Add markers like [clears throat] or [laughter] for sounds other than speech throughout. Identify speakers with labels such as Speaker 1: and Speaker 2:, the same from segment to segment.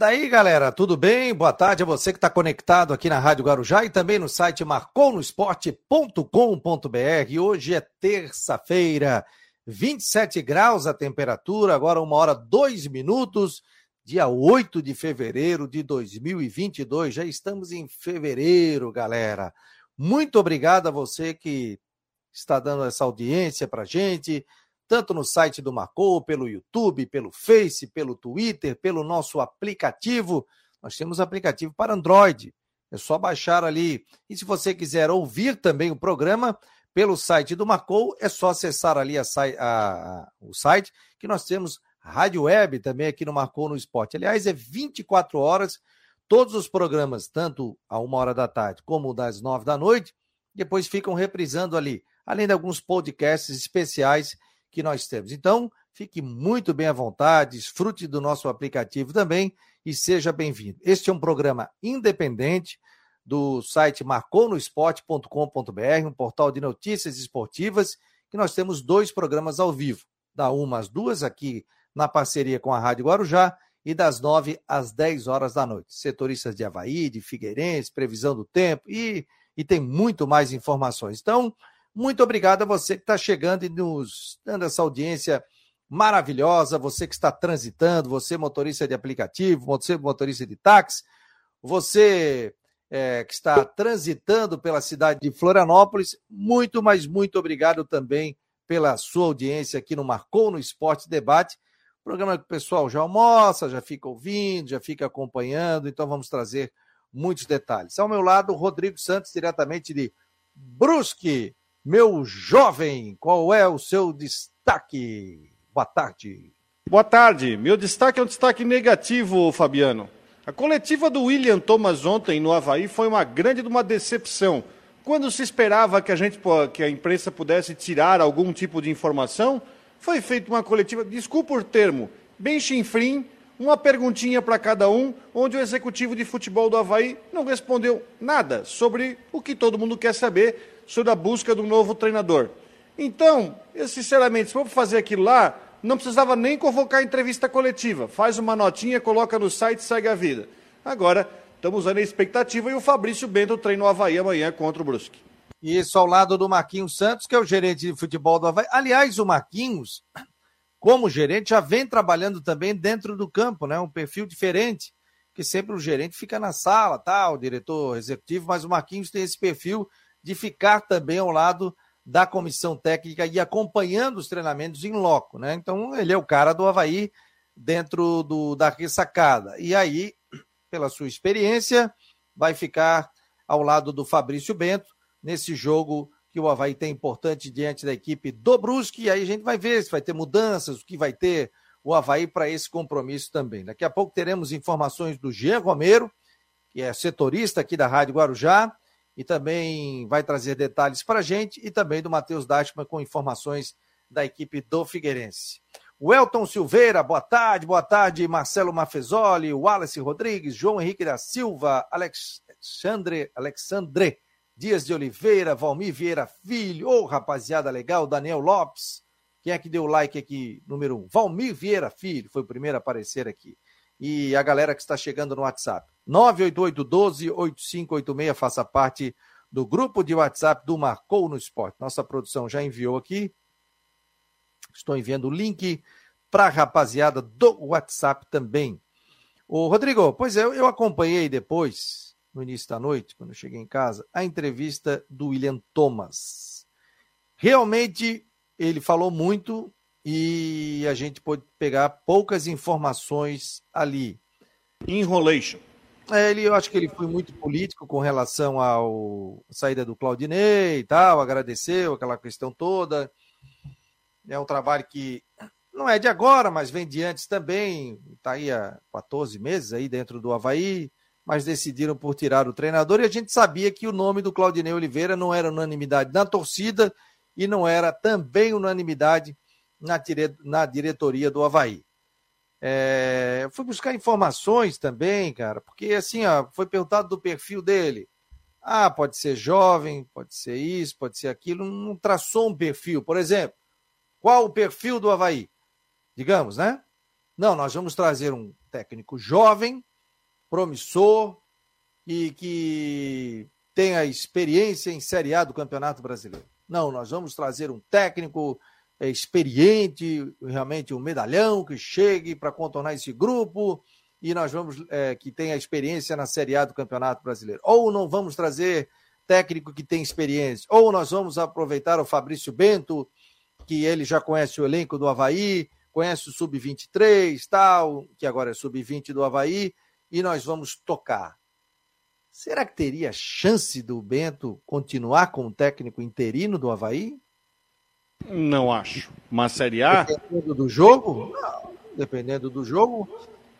Speaker 1: Daí, galera, tudo bem? Boa tarde a você que está conectado aqui na Rádio Guarujá e também no site marconosport.com.br. Hoje é terça-feira, 27 graus a temperatura, agora uma hora dois minutos, dia 8 de fevereiro de 2022. Já estamos em fevereiro, galera. Muito obrigado a você que está dando essa audiência para gente tanto no site do Marcou, pelo YouTube, pelo Face, pelo Twitter, pelo nosso aplicativo. Nós temos aplicativo para Android. É só baixar ali. E se você quiser ouvir também o programa pelo site do Marcou, é só acessar ali a, a, o site, que nós temos rádio web também aqui no Marcou no Esporte. Aliás, é 24 horas, todos os programas, tanto a uma hora da tarde como das nove da noite, depois ficam reprisando ali, além de alguns podcasts especiais que nós temos. Então, fique muito bem à vontade, desfrute do nosso aplicativo também e seja bem-vindo. Este é um programa independente do site marconosport.com.br, um portal de notícias esportivas, que nós temos dois programas ao vivo, da uma às duas aqui na parceria com a Rádio Guarujá e das nove às dez horas da noite. Setoristas de Havaí, de Figueirense, previsão do tempo e, e tem muito mais informações. Então, muito obrigado a você que está chegando e nos dando essa audiência maravilhosa, você que está transitando, você motorista de aplicativo, você motorista de táxi, você é, que está transitando pela cidade de Florianópolis, muito, mas muito obrigado também pela sua audiência aqui no Marcou no Esporte Debate, programa que o pessoal já almoça, já fica ouvindo, já fica acompanhando, então vamos trazer muitos detalhes. Ao meu lado, Rodrigo Santos, diretamente de Brusque, meu jovem, qual é o seu destaque? Boa tarde.
Speaker 2: Boa tarde. Meu destaque é um destaque negativo, Fabiano. A coletiva do William Thomas ontem no Havaí foi uma grande uma decepção. Quando se esperava que a gente que a imprensa pudesse tirar algum tipo de informação, foi feita uma coletiva, desculpa o termo, bem chinfrim, uma perguntinha para cada um, onde o executivo de futebol do Havaí não respondeu nada sobre o que todo mundo quer saber, sobre a busca do novo treinador. Então, eu sinceramente, se for fazer aquilo lá, não precisava nem convocar entrevista coletiva. Faz uma notinha, coloca no site e segue a vida. Agora, estamos usando a expectativa e o Fabrício Bento treina o Havaí amanhã contra o Brusque.
Speaker 1: Isso ao lado do Marquinhos Santos, que é o gerente de futebol do Havaí. Aliás, o Marquinhos, como gerente, já vem trabalhando também dentro do campo, né? Um perfil diferente, que sempre o gerente fica na sala, tá? O diretor executivo, mas o Marquinhos tem esse perfil de ficar também ao lado da comissão técnica e acompanhando os treinamentos em loco, né? Então, ele é o cara do Havaí dentro do, da ressacada. E aí, pela sua experiência, vai ficar ao lado do Fabrício Bento nesse jogo que o Havaí tem importante diante da equipe do Brusque. E aí a gente vai ver se vai ter mudanças, o que vai ter o Havaí para esse compromisso também. Daqui a pouco teremos informações do Jean Romero, que é setorista aqui da Rádio Guarujá, e também vai trazer detalhes para a gente, e também do Matheus Dashman com informações da equipe do Figueirense. O Elton Silveira, boa tarde, boa tarde, Marcelo Mafezoli, Wallace Rodrigues, João Henrique da Silva, Alexandre, Alexandre Dias de Oliveira, Valmir Vieira Filho, ô oh, rapaziada legal, Daniel Lopes, quem é que deu like aqui, número um? Valmir Vieira Filho, foi o primeiro a aparecer aqui. E a galera que está chegando no WhatsApp. 988-12-8586, faça parte do grupo de WhatsApp do Marcou no Esporte. Nossa produção já enviou aqui. Estou enviando o link para a rapaziada do WhatsApp também. Ô, Rodrigo, pois é, eu acompanhei depois, no início da noite, quando eu cheguei em casa, a entrevista do William Thomas. Realmente, ele falou muito e a gente pôde pegar poucas informações ali.
Speaker 2: Enrolation.
Speaker 1: É, ele, eu acho que ele foi muito político com relação ao saída do Claudinei e tal, agradeceu aquela questão toda. É um trabalho que não é de agora, mas vem de antes também. Está aí há 14 meses aí dentro do Havaí, mas decidiram por tirar o treinador e a gente sabia que o nome do Claudinei Oliveira não era unanimidade na torcida e não era também unanimidade na, dire... na diretoria do Havaí. É, fui buscar informações também, cara, porque assim, ó, foi perguntado do perfil dele. Ah, pode ser jovem, pode ser isso, pode ser aquilo. Não traçou um perfil. Por exemplo, qual o perfil do Havaí? Digamos, né? Não, nós vamos trazer um técnico jovem, promissor e que tenha experiência em Série A do Campeonato Brasileiro. Não, nós vamos trazer um técnico experiente, realmente um medalhão que chegue para contornar esse grupo e nós vamos é, que tenha experiência na Série A do Campeonato Brasileiro. Ou não vamos trazer técnico que tem experiência, ou nós vamos aproveitar o Fabrício Bento, que ele já conhece o elenco do Havaí, conhece o Sub-23, tal, que agora é Sub-20 do Havaí, e nós vamos tocar. Será que teria chance do Bento continuar com o técnico interino do Havaí?
Speaker 2: Não acho. Uma Série A?
Speaker 1: Dependendo do jogo? Não. Dependendo do jogo.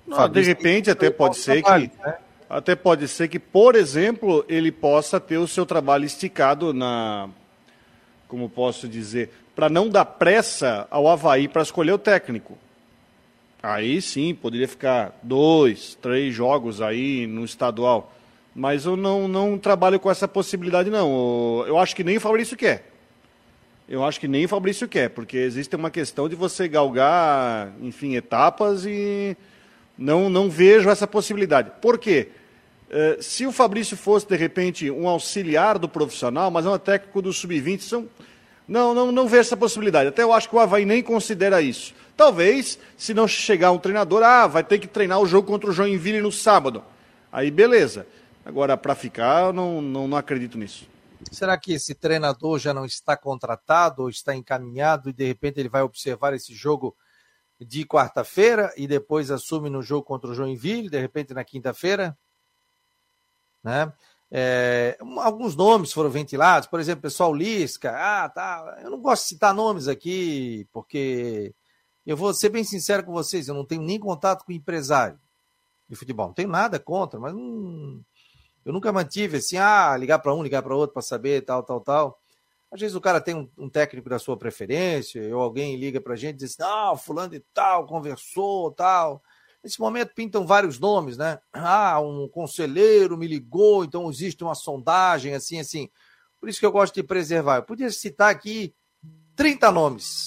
Speaker 2: Não, de repente até pode ser trabalho, que. Né? Até pode ser que, por exemplo, ele possa ter o seu trabalho esticado na. Como posso dizer? Para não dar pressa ao Havaí para escolher o técnico. Aí sim, poderia ficar dois, três jogos aí no estadual. Mas eu não, não trabalho com essa possibilidade, não. Eu acho que nem o Fabrício quer. Eu acho que nem o Fabrício quer, porque existe uma questão de você galgar, enfim, etapas e não, não vejo essa possibilidade. Por quê? Eh, se o Fabrício fosse, de repente, um auxiliar do profissional, mas é um técnico do sub-20, são... não, não, não vejo essa possibilidade. Até eu acho que o Havaí nem considera isso. Talvez, se não chegar um treinador, ah, vai ter que treinar o jogo contra o Joinville no sábado. Aí, beleza. Agora, para ficar, eu não, não, não acredito nisso.
Speaker 1: Será que esse treinador já não está contratado ou está encaminhado e de repente ele vai observar esse jogo de quarta-feira e depois assume no jogo contra o Joinville, de repente na quinta-feira? Né? É, alguns nomes foram ventilados, por exemplo, pessoal Lisca, ah, tá. Eu não gosto de citar nomes aqui, porque eu vou ser bem sincero com vocês, eu não tenho nem contato com empresário de futebol, não tenho nada contra, mas não, eu nunca mantive assim, ah, ligar para um, ligar para outro para saber, tal, tal, tal. Às vezes o cara tem um, um técnico da sua preferência, ou alguém liga para a gente e diz, não, fulano e tal, conversou, tal. Nesse momento pintam vários nomes, né? Ah, um conselheiro me ligou, então existe uma sondagem, assim, assim. Por isso que eu gosto de preservar. Eu podia citar aqui 30 nomes.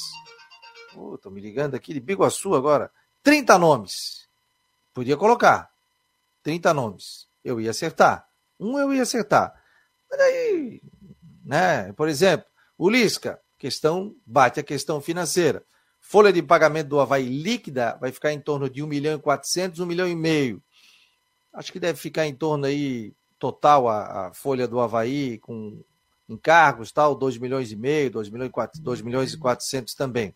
Speaker 1: Estou me ligando aqui de Biguaçu agora. 30 nomes. Podia colocar. 30 nomes. Eu ia acertar. Um eu ia acertar. Mas aí, né? Por exemplo, o Lisca, questão, bate a questão financeira. Folha de pagamento do Havaí líquida vai ficar em torno de 1 milhão e 400, 1 milhão e meio. Acho que deve ficar em torno aí, total, a, a folha do Havaí com encargos, tal, 2 milhões e meio, 2 milhões e, 4, 2 milhões e 400 também.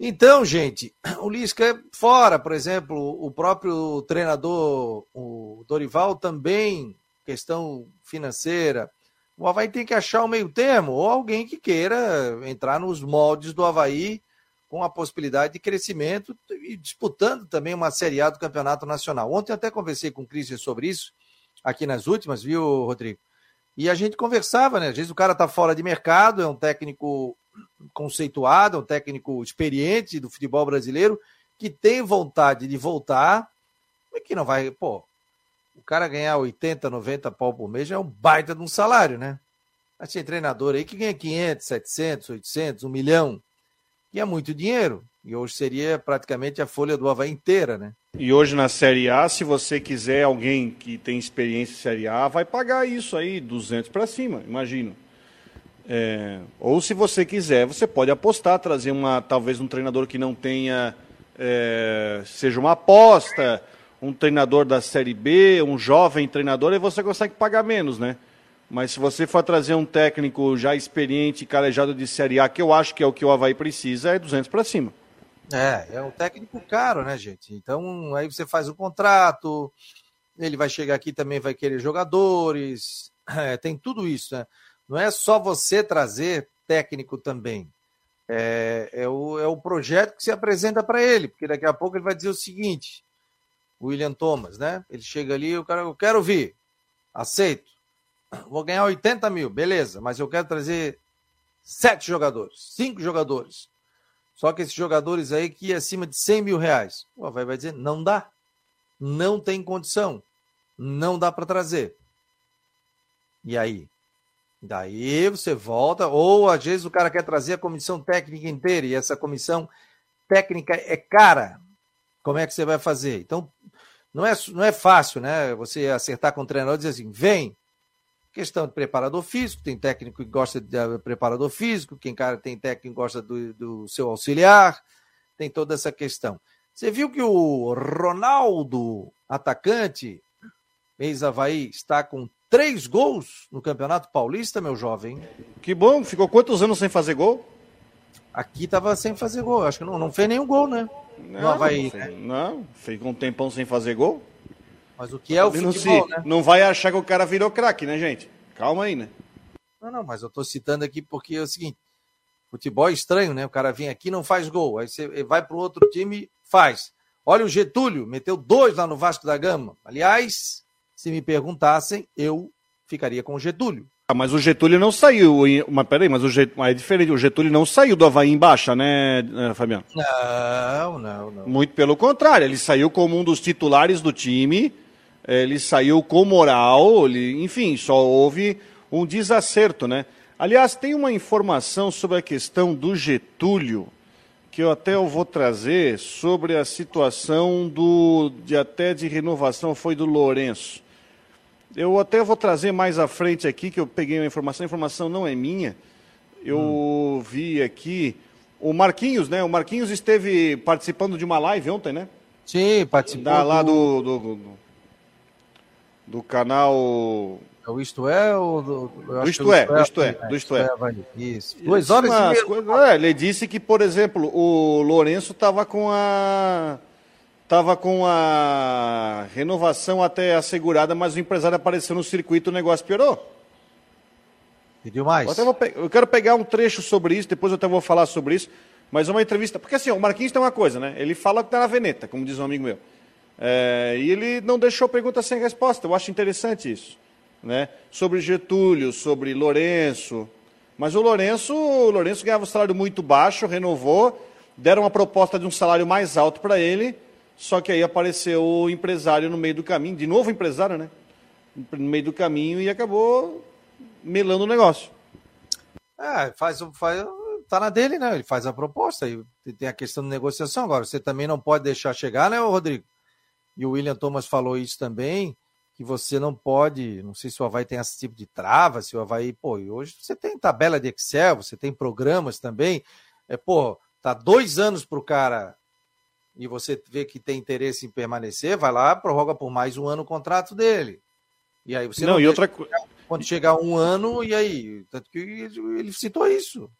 Speaker 1: Então, gente, [clears throat] o Lisca é fora, por exemplo, o próprio treinador, o Dorival, também questão financeira. O Havaí tem que achar o meio termo, ou alguém que queira entrar nos moldes do Havaí com a possibilidade de crescimento e disputando também uma Série A do Campeonato Nacional. Ontem até conversei com o Christian sobre isso, aqui nas últimas, viu, Rodrigo? E a gente conversava, né? Às vezes o cara tá fora de mercado, é um técnico conceituado, é um técnico experiente do futebol brasileiro, que tem vontade de voltar, mas que não vai, pô, o cara ganhar 80, 90 pau por mês já é um baita de um salário, né? Mas tem treinador aí que ganha 500, 700, 800, 1 milhão, que é muito dinheiro. E hoje seria praticamente a folha do Havaí inteira, né?
Speaker 2: E hoje na Série A, se você quiser alguém que tem experiência em Série A, vai pagar isso aí, 200 para cima, imagino. É, ou se você quiser, você pode apostar, trazer uma, talvez um treinador que não tenha, é, seja uma aposta, um treinador da Série B, um jovem treinador, aí você consegue pagar menos, né? Mas se você for trazer um técnico já experiente, calejado de Série A, que eu acho que é o que o Havaí precisa, é 200 para cima.
Speaker 1: É, é um técnico caro, né, gente? Então, aí você faz o contrato, ele vai chegar aqui também, vai querer jogadores, [clears throat] é, tem tudo isso, né? Não é só você trazer técnico também. É, é, o, é o projeto que se apresenta para ele, porque daqui a pouco ele vai dizer o seguinte: William Thomas, né? Ele chega ali, o cara, eu quero vir, aceito. Vou ganhar 80 mil, beleza, mas eu quero trazer sete jogadores, cinco jogadores. Só que esses jogadores aí que é acima de 100 mil reais. O Havaí vai dizer, não dá. Não tem condição. Não dá para trazer. E aí? Daí você volta, ou às vezes o cara quer trazer a comissão técnica inteira, e essa comissão técnica é cara. Como é que você vai fazer? Então, não é, não é fácil, né? Você acertar com o treinador e dizer assim, vem. Questão de preparador físico, tem técnico que gosta de preparador físico, quem cara tem técnico que gosta do, do seu auxiliar, tem toda essa questão. Você viu que o Ronaldo, atacante, ex-Havaí, está com três gols no Campeonato Paulista, meu jovem.
Speaker 2: Que bom, ficou quantos anos sem fazer gol?
Speaker 1: Aqui estava sem fazer gol, acho que não, não fez nenhum gol, né?
Speaker 2: Não, Havaí, não, né? não, ficou um tempão sem fazer gol.
Speaker 1: Mas o que é o futebol, se, né?
Speaker 2: Não vai achar que o cara virou craque, né, gente? Calma aí, né?
Speaker 1: Não, não, mas eu tô citando aqui porque é o seguinte, futebol é estranho, né? O cara vem aqui não faz gol, aí você vai para o outro time faz. Olha o Getúlio, meteu dois lá no Vasco da Gama. Aliás, se me perguntassem, eu ficaria com o Getúlio.
Speaker 2: Ah, mas o Getúlio não saiu. Mas peraí, mas o Getúlio, é diferente. O Getúlio não saiu do Havaí em baixa, né, eh, Fabiano?
Speaker 1: Não, não, não.
Speaker 2: Muito pelo contrário. Ele saiu como um dos titulares do time. Ele saiu com moral. Ele, enfim, só houve um desacerto, né? Aliás, tem uma informação sobre a questão do Getúlio que eu até eu vou trazer sobre a situação do de até de renovação foi do Lourenço. Eu até vou trazer mais à frente aqui, que eu peguei uma informação, a informação não é minha. Eu hum. vi aqui o Marquinhos, né? O Marquinhos esteve participando de uma live ontem, né?
Speaker 1: Sim, participou.
Speaker 2: Da, lá do, do, do, do canal.
Speaker 1: É o Isto É ou
Speaker 2: do, do Isto, é, do Isto É, do Isto É.
Speaker 1: Isso. Duas horas
Speaker 2: e meia. É, ele disse que, por exemplo, o Lourenço estava com a estava com a renovação até assegurada, mas o empresário apareceu no circuito, o negócio piorou.
Speaker 1: Pediu mais.
Speaker 2: Eu, eu, quero pegar um trecho sobre isso, depois eu até vou falar sobre isso, mas uma entrevista, porque assim, o Marquinhos tem uma coisa, né? Ele fala que está na veneta, como diz um amigo meu. É, e ele não deixou pergunta sem resposta, eu acho interessante isso. Né? Sobre Getúlio, sobre Lourenço. Mas o Lourenço, o Lourenço ganhava um salário muito baixo, renovou, deram uma proposta de um salário mais alto para ele, só que aí apareceu o empresário no meio do caminho, de novo empresário, né? No meio do caminho e acabou melando o negócio.
Speaker 1: É, faz, faz, tá na dele, né? Ele faz a proposta e tem a questão de negociação. Agora, você também não pode deixar chegar, né, Rodrigo? E o William Thomas falou isso também, que você não pode, não sei se o Havaí tem esse tipo de trava, se o Havaí, pô, hoje você tem tabela de Excel, você tem programas também, é, pô, tá dois anos para o cara e você vê que tem interesse em permanecer, vai lá, prorroga por mais um ano o contrato dele. E aí você
Speaker 2: não, não e outra
Speaker 1: quando chegar um ano, e aí? Tanto que ele citou isso.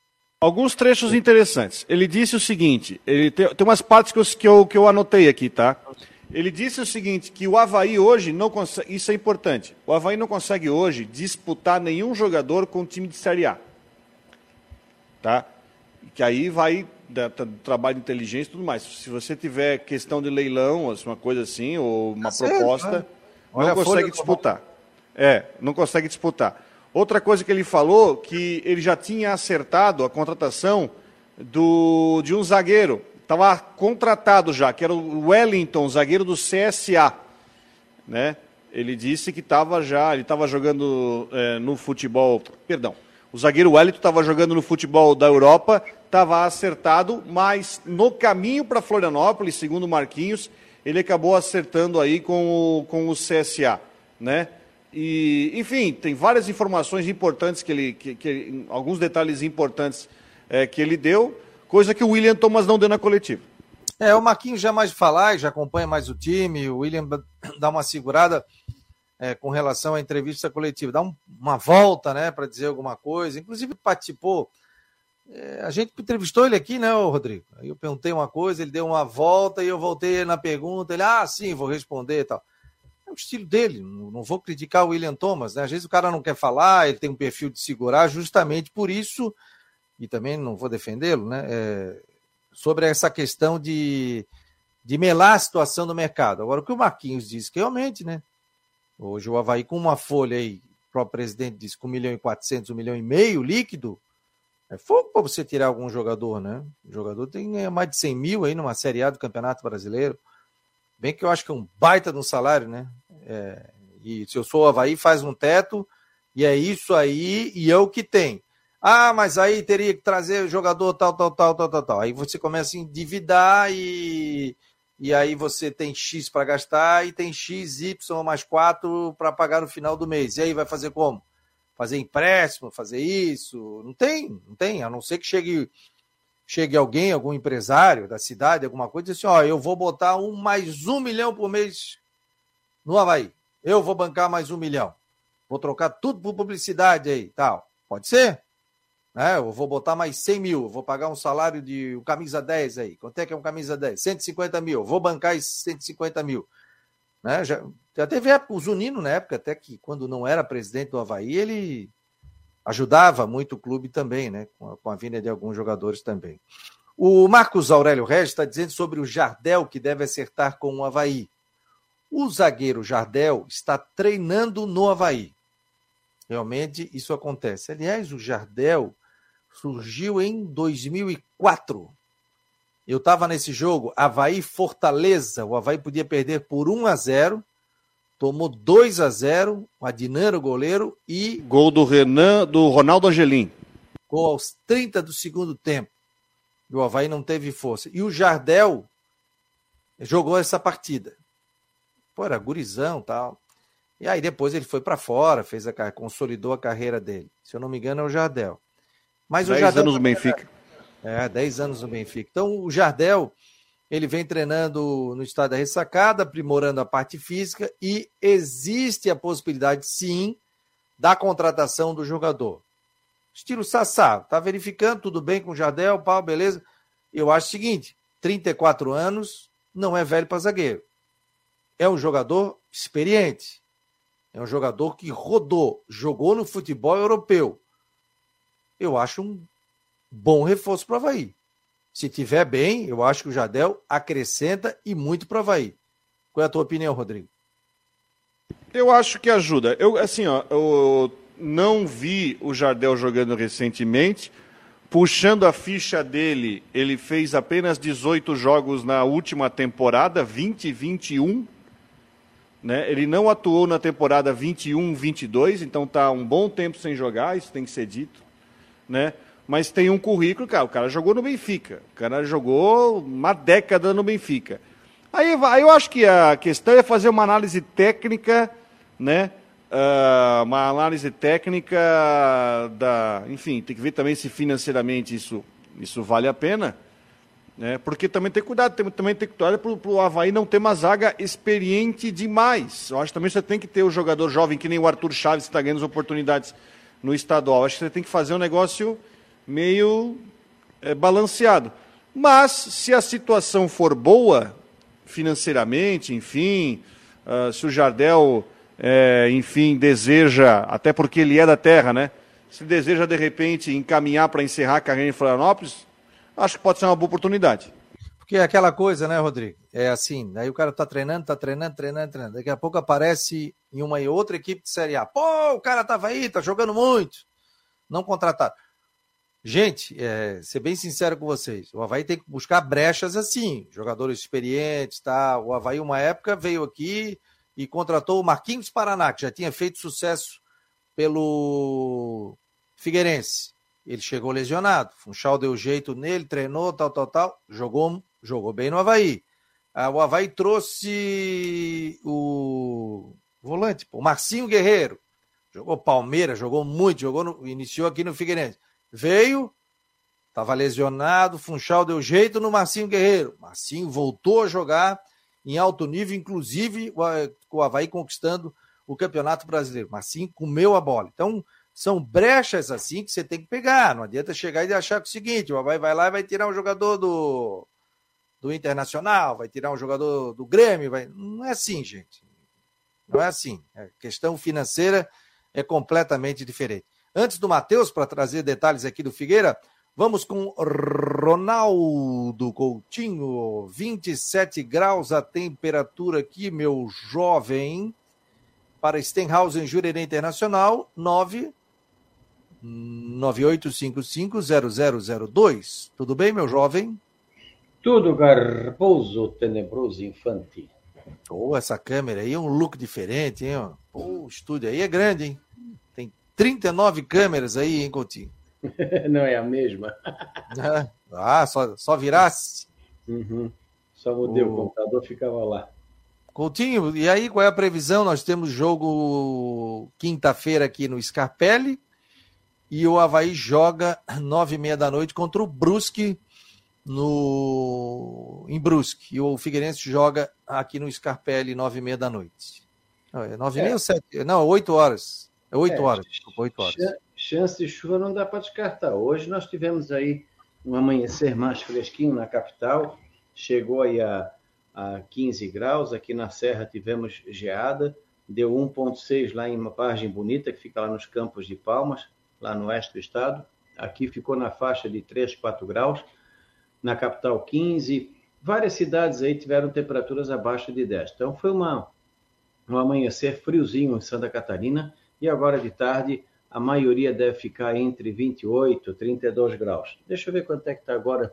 Speaker 2: Alguns trechos interessantes. Ele disse o seguinte: ele tem, tem umas partes que eu, que, eu, que eu anotei aqui, tá? Ele disse o seguinte: que o Havaí hoje não consegue. Isso é importante. O Havaí não consegue hoje disputar nenhum jogador com o time de Série A. Tá? Que aí vai da, do trabalho de inteligência e tudo mais. Se você tiver questão de leilão, uma coisa assim, ou uma tá proposta, certo, não consegue disputar. É, não consegue disputar. Outra coisa que ele falou, que ele já tinha acertado a contratação do, de um zagueiro. Estava contratado já, que era o Wellington, zagueiro do CSA. Né? Ele disse que estava já, ele estava jogando é, no futebol, perdão, o zagueiro Wellington estava jogando no futebol da Europa, estava acertado, mas no caminho para Florianópolis, segundo Marquinhos, ele acabou acertando aí com o, com o CSA, né? E, enfim, tem várias informações importantes que ele, que, que alguns detalhes importantes é, que ele deu, coisa que o William Thomas não deu na coletiva.
Speaker 1: É, o Marquinhos já mais falar, já acompanha mais o time, o William dá uma segurada é, com relação à entrevista coletiva, dá um, uma volta, né, para dizer alguma coisa, inclusive participou é, a gente entrevistou ele aqui, né, Rodrigo? Aí eu perguntei uma coisa, ele deu uma volta e eu voltei na pergunta. Ele, ah, sim, vou responder e tal. É o estilo dele, não vou criticar o William Thomas, né? Às vezes o cara não quer falar, ele tem um perfil de segurar, justamente por isso, e também não vou defendê-lo, né? É, sobre essa questão de, de melar a situação do mercado. Agora, o que o Marquinhos disse, que realmente, né? Hoje o Havaí com uma folha aí, o próprio presidente disse com 1 milhão e 400, 1 milhão e meio líquido, é fogo para você tirar algum jogador, né? O jogador tem mais de 100 mil aí numa Série A do Campeonato Brasileiro. Bem que eu acho que é um baita de um salário, né? É, e se eu sou o Havaí, faz um teto, e é isso aí, e é o que tem. Ah, mas aí teria que trazer jogador tal, tal, tal, tal, tal, tal. Aí você começa a endividar e, e aí você tem X para gastar e tem X, Y mais 4 para pagar no final do mês. E aí vai fazer como? Fazer empréstimo, fazer isso? Não tem, não tem, a não ser que chegue chegue alguém, algum empresário da cidade, alguma coisa, e assim, ó, eu vou botar um mais um milhão por mês no Havaí. Eu vou bancar mais um milhão. Vou trocar tudo por publicidade aí, tal. Pode ser? Né? Eu vou botar mais 100 mil, vou pagar um salário de um camisa 10 aí. Quanto é que é um camisa 10? 150 mil. Vou bancar esses 150 mil. Né? Já, já teve época, o Zunino, na época, até que quando não era presidente do Havaí, ele ajudava muito o clube também, né? Com a, com a vinda de alguns jogadores também. O Marcos Aurélio Regis está dizendo sobre o Jardel que deve acertar com o Havaí. O zagueiro Jardel está treinando no Havaí. Realmente isso acontece. Aliás, o Jardel surgiu em 2004. Eu estava nesse jogo, Havaí Fortaleza. O Havaí podia perder por 1 a 0 tomou 2 a 0 o Adinano goleiro e
Speaker 2: gol do Renan, do Ronaldo Angelim.
Speaker 1: Gol aos 30 do segundo tempo. E o Havaí não teve força. E o Jardel jogou essa partida. Pô, era gurizão tal. E aí depois ele foi para fora, fez a consolidou a carreira dele. Se eu não me engano é o Jardel.
Speaker 2: Mas 10 o Jardel anos no Benfica.
Speaker 1: É, 10 anos no Benfica. Então o Jardel ele vem treinando no estado da ressacada, aprimorando a parte física e existe a possibilidade, sim, da contratação do jogador. Estilo Sassá, tá verificando, tudo bem com o Jardel, pau, beleza? Eu acho o seguinte: 34 anos não é velho para zagueiro. É um jogador experiente. É um jogador que rodou, jogou no futebol europeu. Eu acho um bom reforço para o Havaí. Se tiver bem, eu acho que o Jadel acrescenta e muito para o Havaí. Qual é a tua opinião, Rodrigo?
Speaker 2: Eu acho que ajuda. Eu, assim, ó, eu não vi o Jardel jogando recentemente. Puxando a ficha dele, ele fez apenas 18 jogos na última temporada, 20 21. Né? Ele não atuou na temporada 21, 22, então está um bom tempo sem jogar, isso tem que ser dito. Né? mas tem um currículo, cara, o cara jogou no Benfica, o cara jogou uma década no Benfica. Aí, aí eu acho que a questão é fazer uma análise técnica, né? Uh, uma análise técnica da, enfim, tem que ver também se financeiramente isso, isso vale a pena, né? Porque também tem cuidado, tem, também tem que cuidar para o Havaí não ter uma zaga experiente demais. Eu acho que também você tem que ter o jogador jovem, que nem o Arthur Chaves está ganhando as oportunidades no estadual. Acho que você tem que fazer um negócio meio é, balanceado. Mas, se a situação for boa, financeiramente, enfim, uh, se o Jardel, é, enfim, deseja, até porque ele é da terra, né? Se deseja, de repente, encaminhar para encerrar a carreira em Florianópolis, acho que pode ser uma boa oportunidade.
Speaker 1: Porque é aquela coisa, né, Rodrigo? É assim, aí o cara tá treinando, tá treinando, treinando, treinando. Daqui a pouco aparece em uma e outra equipe de Série A. Pô, o cara tava aí, tá jogando muito. Não contratado. Gente, é, ser bem sincero com vocês, o Havaí tem que buscar brechas assim, jogadores experientes, tá? O Havaí, uma época, veio aqui e contratou o Marquinhos Paraná, que já tinha feito sucesso pelo Figueirense. Ele chegou lesionado, Funchal deu jeito nele, treinou, tal, tal, tal, jogou, jogou bem no Havaí. Ah, o Havaí trouxe o volante, o Marcinho Guerreiro, jogou Palmeiras, jogou muito, jogou no, iniciou aqui no Figueirense veio, estava lesionado, Funchal deu jeito no Marcinho Guerreiro. Marcinho voltou a jogar em alto nível, inclusive o Havaí conquistando o Campeonato Brasileiro. Marcinho comeu a bola. Então, são brechas assim que você tem que pegar. Não adianta chegar e achar que é o seguinte: Havaí vai lá e vai tirar um jogador do, do Internacional, vai tirar um jogador do Grêmio. Vai... Não é assim, gente. Não é assim. A questão financeira é completamente diferente. Antes do Matheus, para trazer detalhes aqui do Figueira, vamos com Ronaldo Coutinho, 27 graus a temperatura aqui, meu jovem. Para Stenhausen Jurerê Internacional, 9 98550002. Tudo bem, meu jovem?
Speaker 3: Tudo garboso, tenebroso, infantil.
Speaker 1: Oh, essa câmera aí é um look diferente, hein? Pô, o estúdio aí é grande, hein? 39 câmeras aí, hein, Coutinho? [laughs]
Speaker 3: Não é a mesma. [laughs]
Speaker 1: ah, só, só virasse?
Speaker 3: Uhum. Só mudei o, o computador, ficava lá.
Speaker 1: Coutinho, e aí qual é a previsão? Nós temos jogo quinta-feira aqui no Scarpelli e o Havaí joga nove e meia da noite contra o Brusque no em Brusque. E o Figueirense joga aqui no Scarpelli nove e meia da noite. Não, é nove e meia é. ou sete? Não, oito horas. É oito é, horas. Oito horas.
Speaker 3: Chance de chuva não dá para descartar. Hoje nós tivemos aí um amanhecer mais fresquinho na capital. Chegou aí a, a 15 graus. Aqui na Serra tivemos geada. Deu 1,6 lá em uma Margem Bonita, que fica lá nos Campos de Palmas, lá no oeste do estado. Aqui ficou na faixa de 3, 4 graus na capital 15, várias cidades aí tiveram temperaturas abaixo de 10. Então foi uma, um amanhecer friozinho em Santa Catarina e agora de tarde a maioria deve ficar entre 28 e 32 graus. Deixa eu ver quanto é que está agora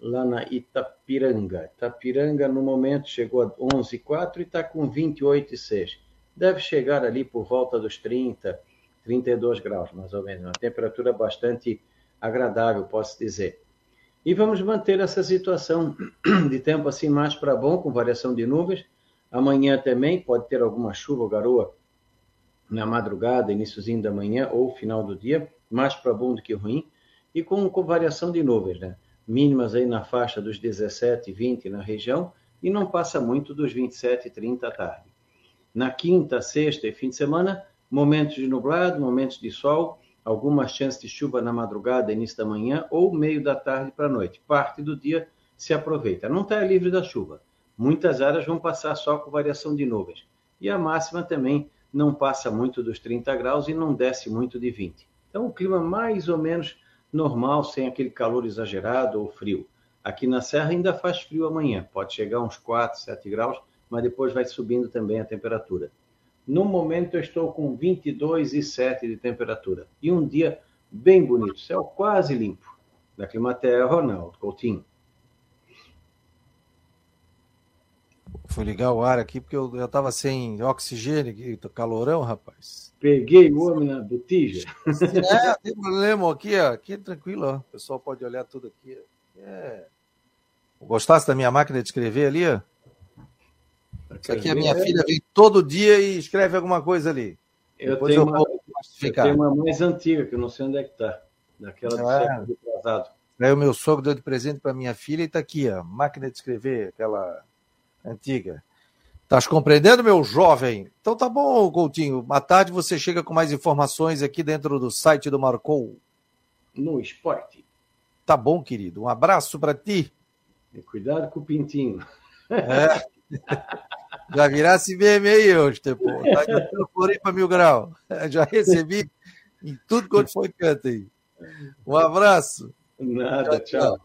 Speaker 3: lá na Itapiranga. Itapiranga no momento chegou a 11,4 e está com 28,6. Deve chegar ali por volta dos 30, 32 graus, mais ou menos. Uma temperatura bastante agradável, posso dizer. E vamos manter essa situação [clears throat] de tempo assim mais para bom, com variação de nuvens. Amanhã também pode ter alguma chuva ou garoa na madrugada, iníciozinho da manhã ou final do dia, mais para bom do que ruim, e com, com variação de nuvens, né? Mínimas aí na faixa dos 17 e 20 na região, e não passa muito dos 27 e 30 à tarde. Na quinta, sexta e fim de semana, momentos de nublado, momentos de sol, algumas chances de chuva na madrugada, início da manhã ou meio da tarde para a noite. Parte do dia se aproveita. Não está livre da chuva. Muitas áreas vão passar só com variação de nuvens. E a máxima também não passa muito dos 30 graus e não desce muito de 20. Então, o clima mais ou menos normal, sem aquele calor exagerado ou frio. Aqui na Serra ainda faz frio amanhã, pode chegar uns 4, 7 graus, mas depois vai subindo também a temperatura. No momento eu estou com 22,7 de temperatura. E um dia bem bonito, céu quase limpo. Da Climaterra, Ronaldo Coutinho.
Speaker 1: Fui ligar o ar aqui porque eu, eu tava sem oxigênio calorão, rapaz.
Speaker 3: Peguei o homem na botija. [laughs]
Speaker 1: É, tem problema aqui, ó. Aqui é tranquilo, ó. O pessoal pode olhar tudo aqui. É. Gostasse da minha máquina de escrever ali, ó? Isso aqui a minha é... filha vem todo dia e escreve alguma coisa ali.
Speaker 3: Eu tenho, eu, uma, eu tenho uma mais antiga, que eu não sei onde é que está. Daquela do é. século
Speaker 1: atrasado. Aí o meu sogro deu de presente para minha filha e está aqui, ó, máquina de escrever, aquela antiga. Estás compreendendo, meu jovem? Então tá bom, Coutinho. À tarde você chega com mais informações aqui dentro do site do Marcou.
Speaker 3: No esporte.
Speaker 1: Tá bom, querido. Um abraço para ti.
Speaker 3: E cuidado com o pintinho.
Speaker 1: É. [laughs] Já virasse meme aí hoje, pô. Tá de [laughs] para mil grau. [laughs] Já recebi em tudo quanto foi canto aí. Um abraço.
Speaker 3: Nada, tchau.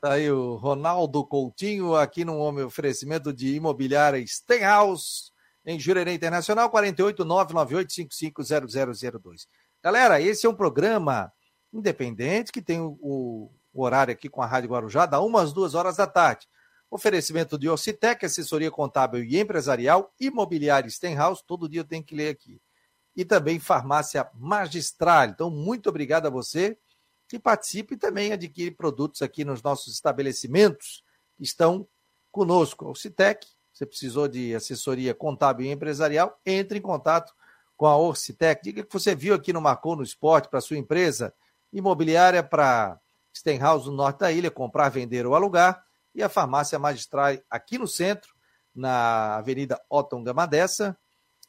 Speaker 1: Tá aí o Ronaldo Coutinho, aqui no homem oferecimento de imobiliária Stenhouse, em Jurerê Internacional, 48998550002. Galera, esse é um programa independente que tem o, o horário aqui com a Rádio Guarujá, da umas duas horas da tarde. Oferecimento de Ocitec, assessoria contábil e empresarial, imobiliária Stenhouse, todo dia eu tenho que ler aqui. E também farmácia magistral. Então, muito obrigado a você que participe e também adquire produtos aqui nos nossos estabelecimentos que estão conosco. Ocitec, você precisou de assessoria contábil e empresarial, entre em contato com a Orcitec. Diga que você viu aqui no Marcou no Esporte para sua empresa imobiliária para Stenhouse no norte da ilha, comprar, vender ou alugar e a farmácia magistral aqui no centro, na Avenida Otton Gamadessa,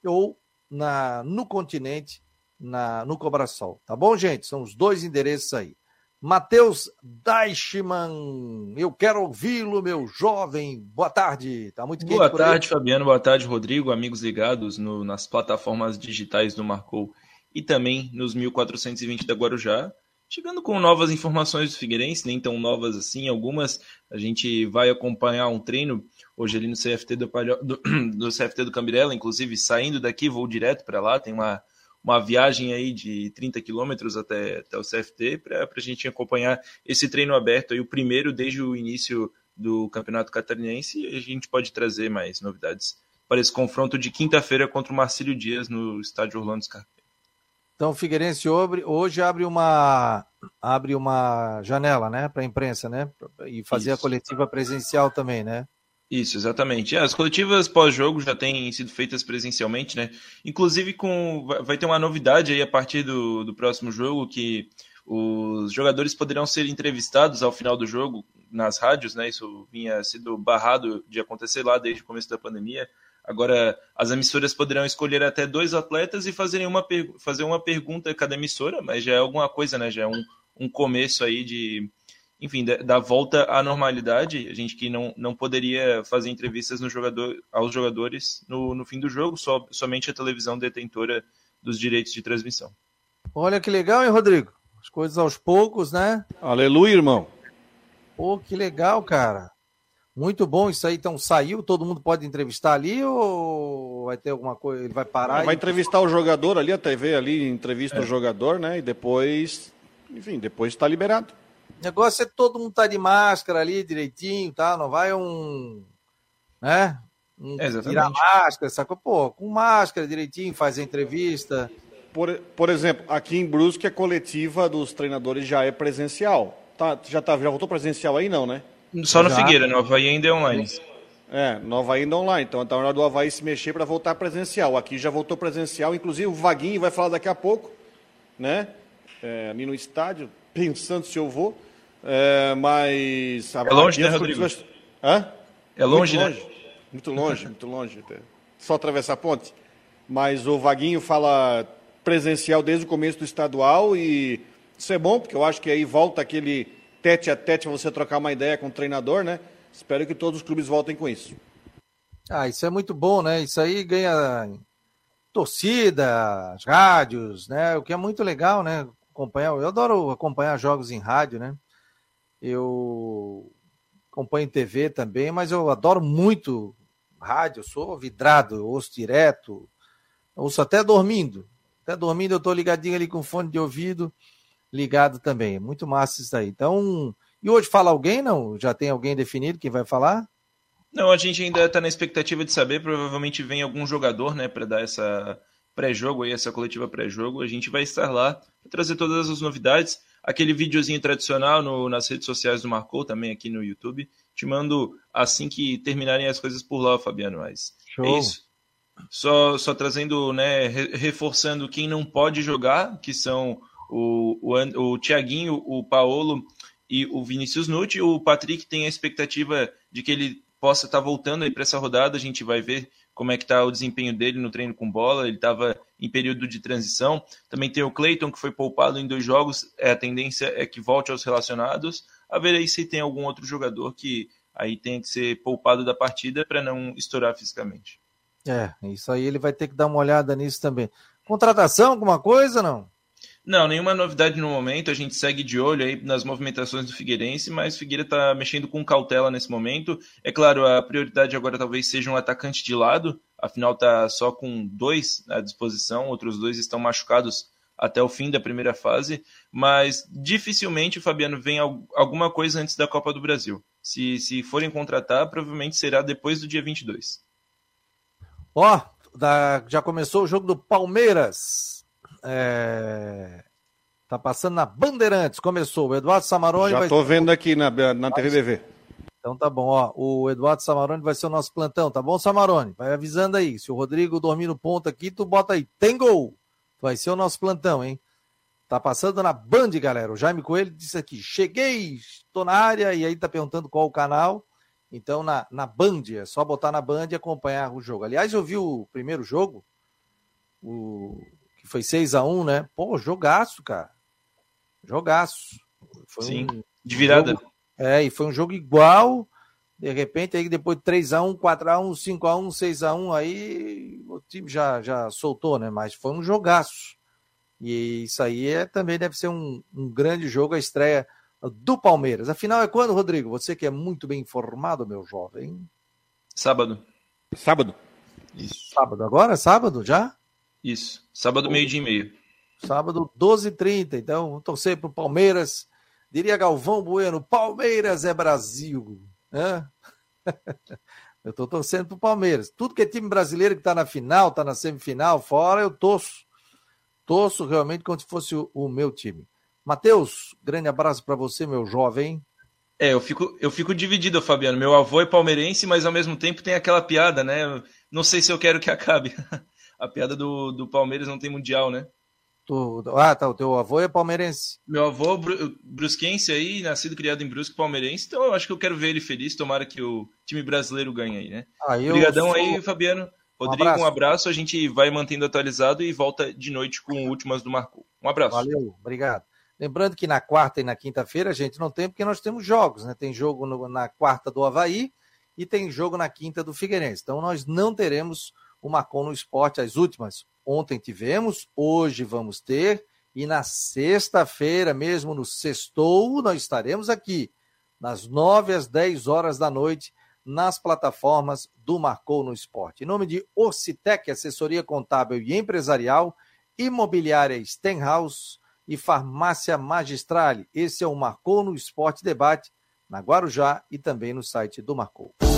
Speaker 1: ou na, no continente, na, no Cobrasol. Tá bom, gente? São os dois endereços aí. Matheus Deichmann, eu quero ouvi-lo, meu jovem. Boa tarde. Tá muito
Speaker 4: quente Boa tarde, Fabiano. Boa tarde, Rodrigo. Amigos ligados no, nas plataformas digitais do Marcou e também nos 1420 da Guarujá. Chegando com novas informações do Figueirense, nem tão novas assim, algumas a gente vai acompanhar um treino hoje ali no CFT do, do, [clears throat] do CFT do Cambirela, inclusive saindo daqui vou direto para lá, tem uma, uma viagem aí de 30 quilômetros até, até o CFT para a gente acompanhar esse treino aberto aí, o primeiro desde o início do Campeonato Catarinense e a gente pode trazer mais novidades para esse confronto de quinta-feira contra o Marcílio Dias no estádio Orlando Scarpa.
Speaker 1: Então, o Figueirense hoje abre uma, abre uma janela, né, para a imprensa, né, e fazer Isso. a coletiva presencial também, né?
Speaker 4: Isso, exatamente. As coletivas pós-jogo já têm sido feitas presencialmente, né? Inclusive com vai ter uma novidade aí a partir do, do próximo jogo que os jogadores poderão ser entrevistados ao final do jogo nas rádios, né? Isso vinha sido barrado de acontecer lá desde o começo da pandemia. Agora, as emissoras poderão escolher até dois atletas e fazerem uma, fazer uma pergunta a cada emissora, mas já é alguma coisa, né? Já é um, um começo aí de, enfim, da, da, volta à normalidade. A gente que não, não poderia fazer entrevistas no jogador, aos jogadores no, no fim do jogo, só, somente a televisão detentora dos direitos de transmissão.
Speaker 1: Olha que legal, hein, Rodrigo? As coisas aos poucos, né?
Speaker 2: Aleluia, irmão.
Speaker 1: Pô, que legal, cara. Muito bom isso aí. Então saiu, todo mundo pode entrevistar ali ou vai ter alguma coisa? Ele vai parar?
Speaker 2: Vai e... entrevistar o jogador ali, a TV ali entrevista é. o jogador, né? E depois, enfim, depois está liberado.
Speaker 1: O negócio é todo mundo tá de máscara ali direitinho, tá? Não vai um. Né? Um é, tirar máscara, sacou? Pô, com máscara direitinho, faz a entrevista.
Speaker 2: Por, por exemplo, aqui em Brusque a coletiva dos treinadores já é presencial. Tá, já, tá, já voltou presencial aí, não, né?
Speaker 4: Só no já. Figueira, no Havaí ainda é online.
Speaker 2: É, no Havaí ainda é online. Então tá na hora do Havaí se mexer para voltar presencial. Aqui já voltou presencial, inclusive o Vaguinho vai falar daqui a pouco, né? É, ali no estádio, pensando se eu vou. É, mas.
Speaker 4: É longe, né, Rodrigo?
Speaker 2: Hã?
Speaker 4: É longe,
Speaker 2: muito longe,
Speaker 4: né?
Speaker 2: Muito longe, muito longe. Só atravessar a ponte. Mas o Vaguinho fala presencial desde o começo do estadual e isso é bom, porque eu acho que aí volta aquele tete a tete você trocar uma ideia com o treinador, né? Espero que todos os clubes voltem com isso.
Speaker 1: Ah, isso é muito bom, né? Isso aí ganha torcida, rádios, né? O que é muito legal, né? acompanhar. Eu adoro acompanhar jogos em rádio, né? Eu acompanho TV também, mas eu adoro muito rádio, eu sou vidrado, eu ouço direto, ouço até dormindo. Até dormindo eu tô ligadinho ali com fone de ouvido ligado também. Muito massa isso aí. Então, e hoje fala alguém, não? Já tem alguém definido que vai falar?
Speaker 4: Não, a gente ainda está na expectativa de saber. Provavelmente vem algum jogador, né, para dar essa pré-jogo aí, essa coletiva pré-jogo. A gente vai estar lá para trazer todas as novidades. Aquele videozinho tradicional no, nas redes sociais do Marcou, também aqui no YouTube. Te mando assim que terminarem as coisas por lá, Fabiano. Mas Show. é isso. Só, só trazendo, né, reforçando quem não pode jogar, que são o, o, o Thiaguinho, o Paolo e o Vinícius Nutti. O Patrick tem a expectativa de que ele possa estar tá voltando aí para essa rodada. A gente vai ver como é que está o desempenho dele no treino com bola. Ele estava em período de transição. Também tem o Cleiton, que foi poupado em dois jogos. É, a tendência é que volte aos relacionados. A ver aí se tem algum outro jogador que aí tem que ser poupado da partida para não estourar fisicamente.
Speaker 1: É, isso aí ele vai ter que dar uma olhada nisso também. Contratação, alguma coisa, não?
Speaker 4: Não, nenhuma novidade no momento. A gente segue de olho aí nas movimentações do Figueirense, mas Figueira está mexendo com cautela nesse momento. É claro, a prioridade agora talvez seja um atacante de lado, afinal está só com dois à disposição, outros dois estão machucados até o fim da primeira fase, mas dificilmente o Fabiano vem alguma coisa antes da Copa do Brasil. Se, se forem contratar, provavelmente será depois do dia 22.
Speaker 1: Ó, oh, já começou o jogo do Palmeiras. É... Tá passando na Bandeirantes, começou. O Eduardo Samaroni.
Speaker 2: Já vai... tô vendo aqui na, na TVBV.
Speaker 1: Então tá bom, ó. O Eduardo Samaroni vai ser o nosso plantão, tá bom, Samaroni? Vai avisando aí. Se o Rodrigo dormir no ponto aqui, tu bota aí. Tem gol! Vai ser o nosso plantão, hein? Tá passando na Band, galera. O Jaime Coelho disse aqui: cheguei, estou na área, e aí tá perguntando qual o canal. Então, na, na Band, é só botar na Band e acompanhar o jogo. Aliás, eu vi o primeiro jogo, o foi 6 a 1 né? Pô, jogaço, cara. Jogaço.
Speaker 4: Foi Sim, um de virada.
Speaker 1: Jogo, é, e foi um jogo igual. De repente, aí depois de 3x1, 4x1, 5x1, 6x1, aí o time já, já soltou, né? Mas foi um jogaço. E isso aí é, também deve ser um, um grande jogo, a estreia do Palmeiras. Afinal, é quando, Rodrigo? Você que é muito bem informado, meu jovem.
Speaker 4: Sábado.
Speaker 2: Sábado.
Speaker 1: Isso. Sábado agora? Sábado já?
Speaker 4: Isso. Sábado, meio dia e meio.
Speaker 1: Sábado, 12h30. Então, torcer para o Palmeiras. Diria Galvão Bueno: Palmeiras é Brasil. [laughs] eu estou torcendo para o Palmeiras. Tudo que é time brasileiro que está na final, está na semifinal, fora, eu torço. Torço realmente como se fosse o, o meu time. Matheus, grande abraço para você, meu jovem.
Speaker 4: É, eu fico, eu fico dividido, Fabiano. Meu avô é palmeirense, mas ao mesmo tempo tem aquela piada, né? Não sei se eu quero que acabe. [laughs] A piada do, do Palmeiras não tem mundial, né?
Speaker 1: Tu, ah, tá. O teu avô é palmeirense.
Speaker 4: Meu avô brusquense aí, nascido criado em Brusque, palmeirense. Então eu acho que eu quero ver ele feliz. Tomara que o time brasileiro ganhe aí, né? Ah, Obrigadão sou... aí, Fabiano. Rodrigo, um abraço. um abraço. A gente vai mantendo atualizado e volta de noite com últimas do Marco. Um abraço.
Speaker 1: Valeu, obrigado. Lembrando que na quarta e na quinta-feira a gente não tem, porque nós temos jogos, né? Tem jogo no, na quarta do Havaí e tem jogo na quinta do Figueirense. Então nós não teremos o Marcon no Esporte, as últimas. Ontem tivemos, hoje vamos ter, e na sexta-feira, mesmo no sextou, nós estaremos aqui, nas nove às dez horas da noite, nas plataformas do Marcou no Esporte. Em nome de Orcitec, assessoria contábil e empresarial, imobiliária Stenhouse, e Farmácia Magistrale. Esse é o Marcou no Esporte Debate, na Guarujá e também no site do Marcou.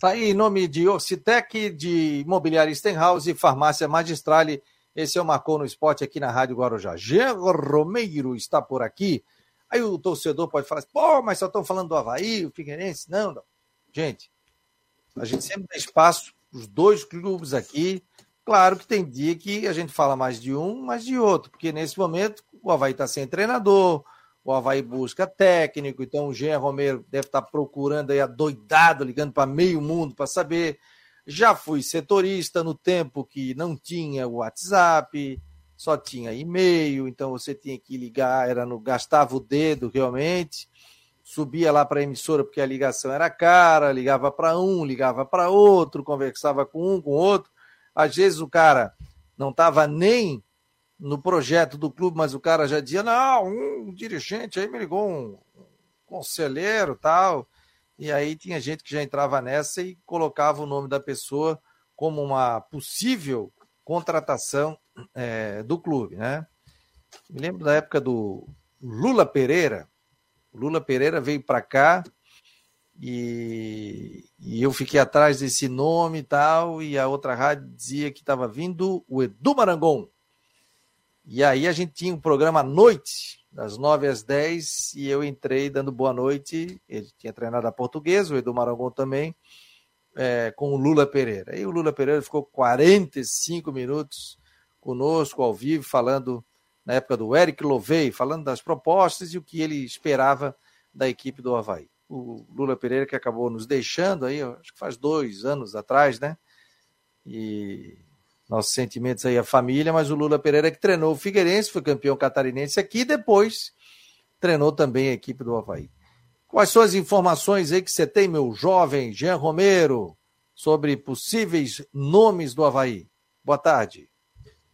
Speaker 1: Tá aí em nome de Orcitec, de Imobiliária Stenhouse e Farmácia Magistrale. Esse é o Marcou no Esporte aqui na Rádio Guarujá. Jean Romeiro está por aqui. Aí o torcedor pode falar assim, pô, mas só estão falando do Havaí, o Figueirense. Não, não. Gente, a gente sempre dá espaço os dois clubes aqui. Claro que tem dia que a gente fala mais de um, mais de outro, porque nesse momento o Havaí está sem treinador, o Havaí busca técnico, então o Jean Romero deve estar procurando aí adoidado, ligando para meio mundo para saber. Já fui setorista no tempo que não tinha WhatsApp, só tinha e-mail, então você tinha que ligar, era no gastava o dedo realmente, subia lá para a emissora porque a ligação era cara, ligava para um, ligava para outro, conversava com um, com outro. Às vezes o cara não estava nem no projeto do clube, mas o cara já dizia: não, um dirigente aí me ligou, um conselheiro tal. E aí tinha gente que já entrava nessa e colocava o nome da pessoa como uma possível contratação é, do clube, né? Me lembro da época do Lula Pereira. O Lula Pereira veio para cá e, e, eu fiquei atrás desse nome e tal, e a outra rádio dizia que estava vindo o Edu Marangon. E aí a gente tinha um programa à noite, das 9 às 10, e eu entrei dando boa noite. Ele tinha treinado a portuguesa, o Edu Marangon também, é, com o Lula Pereira. E o Lula Pereira ficou 45 minutos conosco ao vivo, falando na época do Eric Lovei, falando das propostas e o que ele esperava da equipe do Havaí. O Lula Pereira que acabou nos deixando aí, acho que faz dois anos atrás, né? E nossos sentimentos aí à família, mas o Lula Pereira que treinou o Figueirense, foi campeão catarinense aqui, depois treinou também a equipe do Havaí. Quais são as informações aí que você tem, meu jovem Jean Romero, sobre possíveis nomes do Havaí? Boa tarde.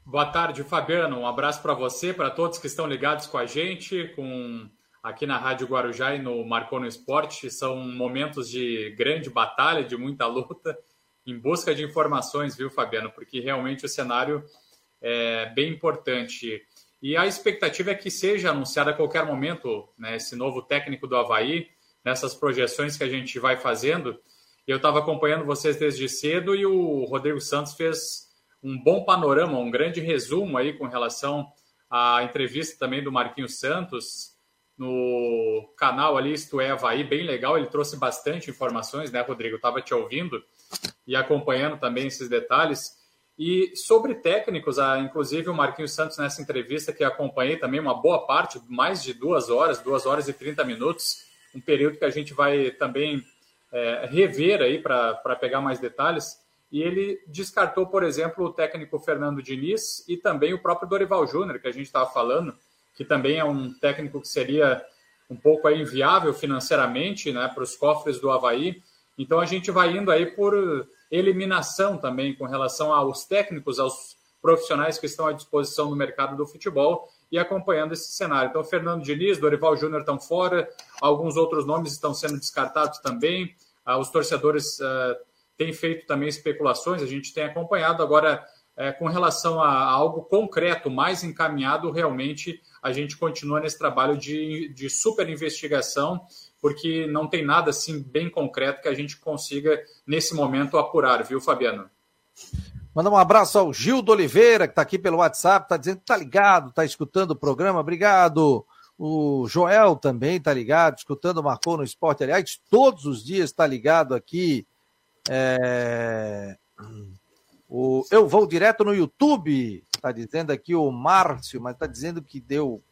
Speaker 5: Boa tarde, Fabiano. Um abraço para você, para todos que estão ligados com a gente, com aqui na Rádio Guarujá e no Marcou no Esporte. São momentos de grande batalha, de muita luta em busca de informações, viu, Fabiano? Porque realmente o cenário é bem importante. E a expectativa é que seja anunciado a qualquer momento né, esse novo técnico do Havaí, nessas projeções que a gente vai fazendo. Eu estava acompanhando vocês desde cedo e o Rodrigo Santos fez um bom panorama, um grande resumo aí com relação à entrevista também do Marquinhos Santos no canal ali, Isto é Havaí, bem legal. Ele trouxe bastante informações, né, Rodrigo? Estava te ouvindo e acompanhando também esses detalhes. E sobre técnicos, inclusive o Marquinhos Santos, nessa entrevista que acompanhei também uma boa parte, mais de duas horas, duas horas e 30 minutos, um período que a gente vai também é, rever aí para pegar mais detalhes. E ele descartou, por exemplo, o técnico Fernando Diniz e também o próprio Dorival Júnior, que a gente estava falando, que também é um técnico que seria um pouco inviável financeiramente né, para os cofres do Havaí. Então a gente vai indo aí por eliminação também com relação aos técnicos, aos profissionais que estão à disposição no mercado do futebol e acompanhando esse cenário. Então, Fernando Diniz, Dorival Júnior estão fora, alguns outros nomes estão sendo descartados também. Ah, os torcedores ah, têm feito também especulações, a gente tem acompanhado. Agora, é, com relação a, a, algo concreto, mais encaminhado, realmente a gente continua nesse trabalho de, de super investigação, porque não tem nada assim bem concreto que a gente consiga, nesse momento, apurar, viu, Fabiano?
Speaker 1: Mandar um abraço ao Gildo Oliveira, que está aqui pelo WhatsApp, está dizendo que está ligado, está escutando o programa. Obrigado. O Joel também está ligado, escutando o Marcou no Esporte. Aliás, todos os dias está ligado aqui. É... O... Eu vou direto no YouTube, está dizendo aqui o Márcio, mas está dizendo que deu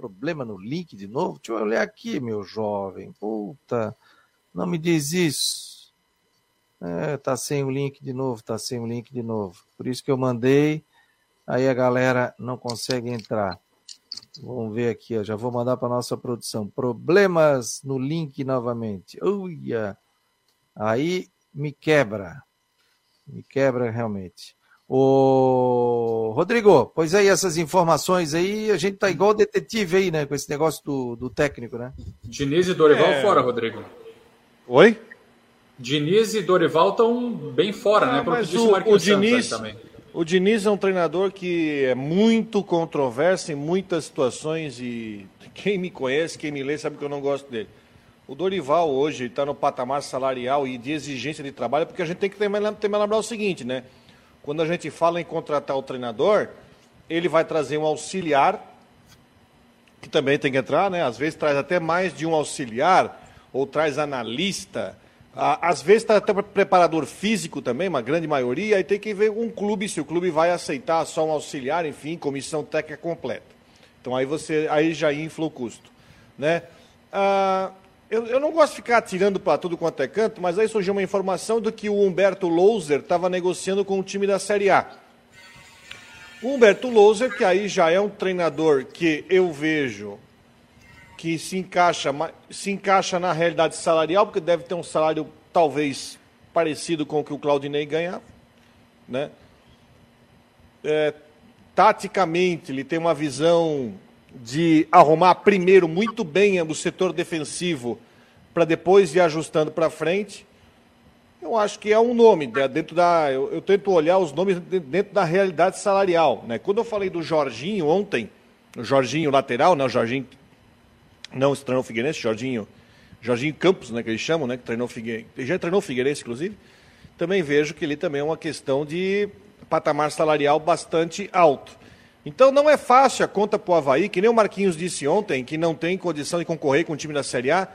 Speaker 1: problema no link de novo. Deixa eu olhar aqui, meu jovem. Puta, não me diz isso. É, tá sem o link de novo, tá sem o link de novo. Por isso que eu mandei, aí a galera não consegue entrar. Vamos ver aqui, ó, já vou mandar para nossa produção. Problemas no link novamente. Uia! Aí me quebra. Me quebra realmente. Ô, Rodrigo, pois aí essas informações aí, a gente tá igual detetive aí, né? Com esse negócio do, do técnico, né?
Speaker 5: Diniz e Dorival é... fora, Rodrigo.
Speaker 2: Oi?
Speaker 5: Diniz e Dorival estão bem fora, né?
Speaker 2: Como disse o, o, o Diniz também. O Diniz é um treinador que é muito controverso em muitas situações e quem me conhece, quem me lê, sabe que eu não gosto dele. O Dorival hoje está no patamar salarial e de exigência de trabalho, porque a gente tem que também lembrar o seguinte, né? Quando a gente fala em contratar o treinador, ele vai trazer um auxiliar, que também tem que entrar, né? Às vezes traz até mais de um auxiliar, ou traz analista, às vezes está até preparador físico também, uma grande maioria, aí tem que ver um clube, se o clube vai aceitar só um auxiliar, enfim, comissão técnica completa. Então aí você aí já infla o custo. Né? Ah, eu, eu, não gosto de ficar atirando para tudo quanto é canto, mas aí surgiu uma informação do que o Humberto Louser estava negociando com o time da Série A. O Humberto Louser, que aí já é um treinador que eu vejo que se encaixa, se encaixa na realidade salarial, porque deve ter um salário talvez parecido com o que o Claudinei ganhava. Né? É, taticamente, ele tem uma visão de arrumar primeiro muito bem o setor defensivo para depois ir ajustando para frente. Eu acho que é um nome né? dentro da. Eu, eu, tento olhar os nomes dentro da realidade salarial. Né? Quando eu falei do Jorginho ontem, o Jorginho lateral, né? o Jorginho não se treinou o Figueirense, Jorginho, Jorginho Campos, né, que eles chamam, né, que treinou Figueirense, já treinou Figueirense, inclusive, também vejo que ele também é uma questão de patamar salarial bastante alto. Então não é fácil a conta para o Havaí, que nem o Marquinhos disse ontem, que não tem condição de concorrer com o time da Série A.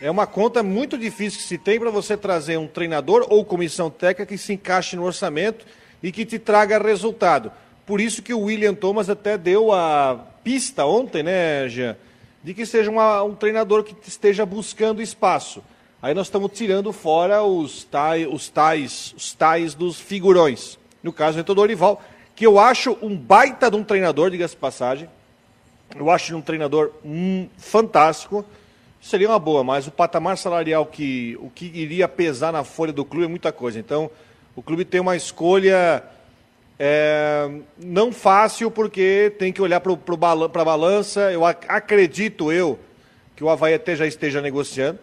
Speaker 2: É uma conta muito difícil que se tem para você trazer um treinador ou comissão técnica que se encaixe no orçamento e que te traga resultado. Por isso que o William Thomas até deu a pista ontem, né, Jean? de que seja uma, um treinador que esteja buscando espaço. Aí nós estamos tirando fora os tais, os tais, os tais dos figurões. No caso, o Dorival, que eu acho um baita de um treinador, diga-se passagem. Eu acho um treinador hum, fantástico. Seria uma boa, mas o patamar salarial que o que iria pesar na folha do clube é muita coisa. Então, o clube tem uma escolha é, não fácil, porque tem que olhar para a balança. Eu ac acredito eu que o Havaí até já esteja negociando,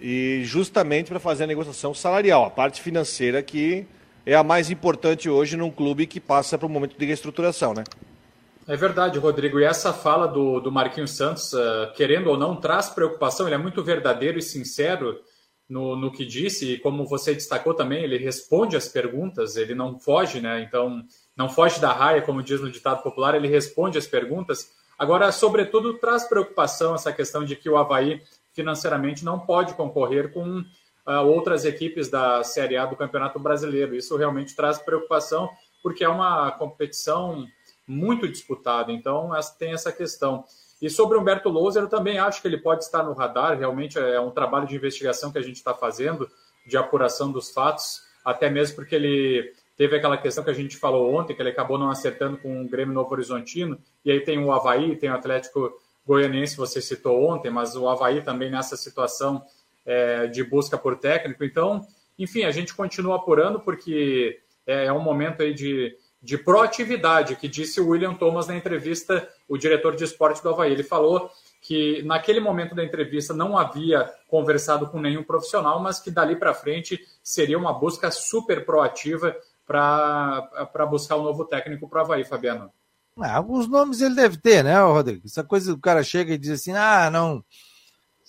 Speaker 2: e justamente para fazer a negociação salarial, a parte financeira que é a mais importante hoje num clube que passa por um momento de reestruturação, né?
Speaker 5: É verdade, Rodrigo. E essa fala do, do Marquinhos Santos, uh, querendo ou não, traz preocupação. Ele é muito verdadeiro e sincero no, no que disse, e como você destacou também, ele responde as perguntas, ele não foge, né? Então, não foge da raia, como diz no ditado popular, ele responde as perguntas. Agora, sobretudo, traz preocupação essa questão de que o Havaí financeiramente não pode concorrer com outras equipes da Série A do Campeonato Brasileiro. Isso realmente traz preocupação, porque é uma competição muito disputada. Então, tem essa questão. E sobre Humberto Louser, eu também acho que ele pode estar no radar, realmente é um trabalho de investigação que a gente está fazendo, de apuração dos fatos, até mesmo porque ele teve aquela questão que a gente falou ontem, que ele acabou não acertando com o Grêmio Novo Horizontino, e aí tem o Havaí, tem o Atlético Goianiense, você citou ontem, mas o Havaí também nessa situação é, de busca por técnico. Então, enfim, a gente continua apurando porque é, é um momento aí de, de proatividade, que disse o William Thomas na entrevista, o diretor de esporte do Havaí. Ele falou que naquele momento da entrevista não havia conversado com nenhum profissional, mas que dali para frente seria uma busca super proativa para buscar um novo técnico para o Havaí, Fabiano.
Speaker 1: Ah, alguns nomes ele deve ter, né, Rodrigo? Essa coisa o cara chega e diz assim: ah, não.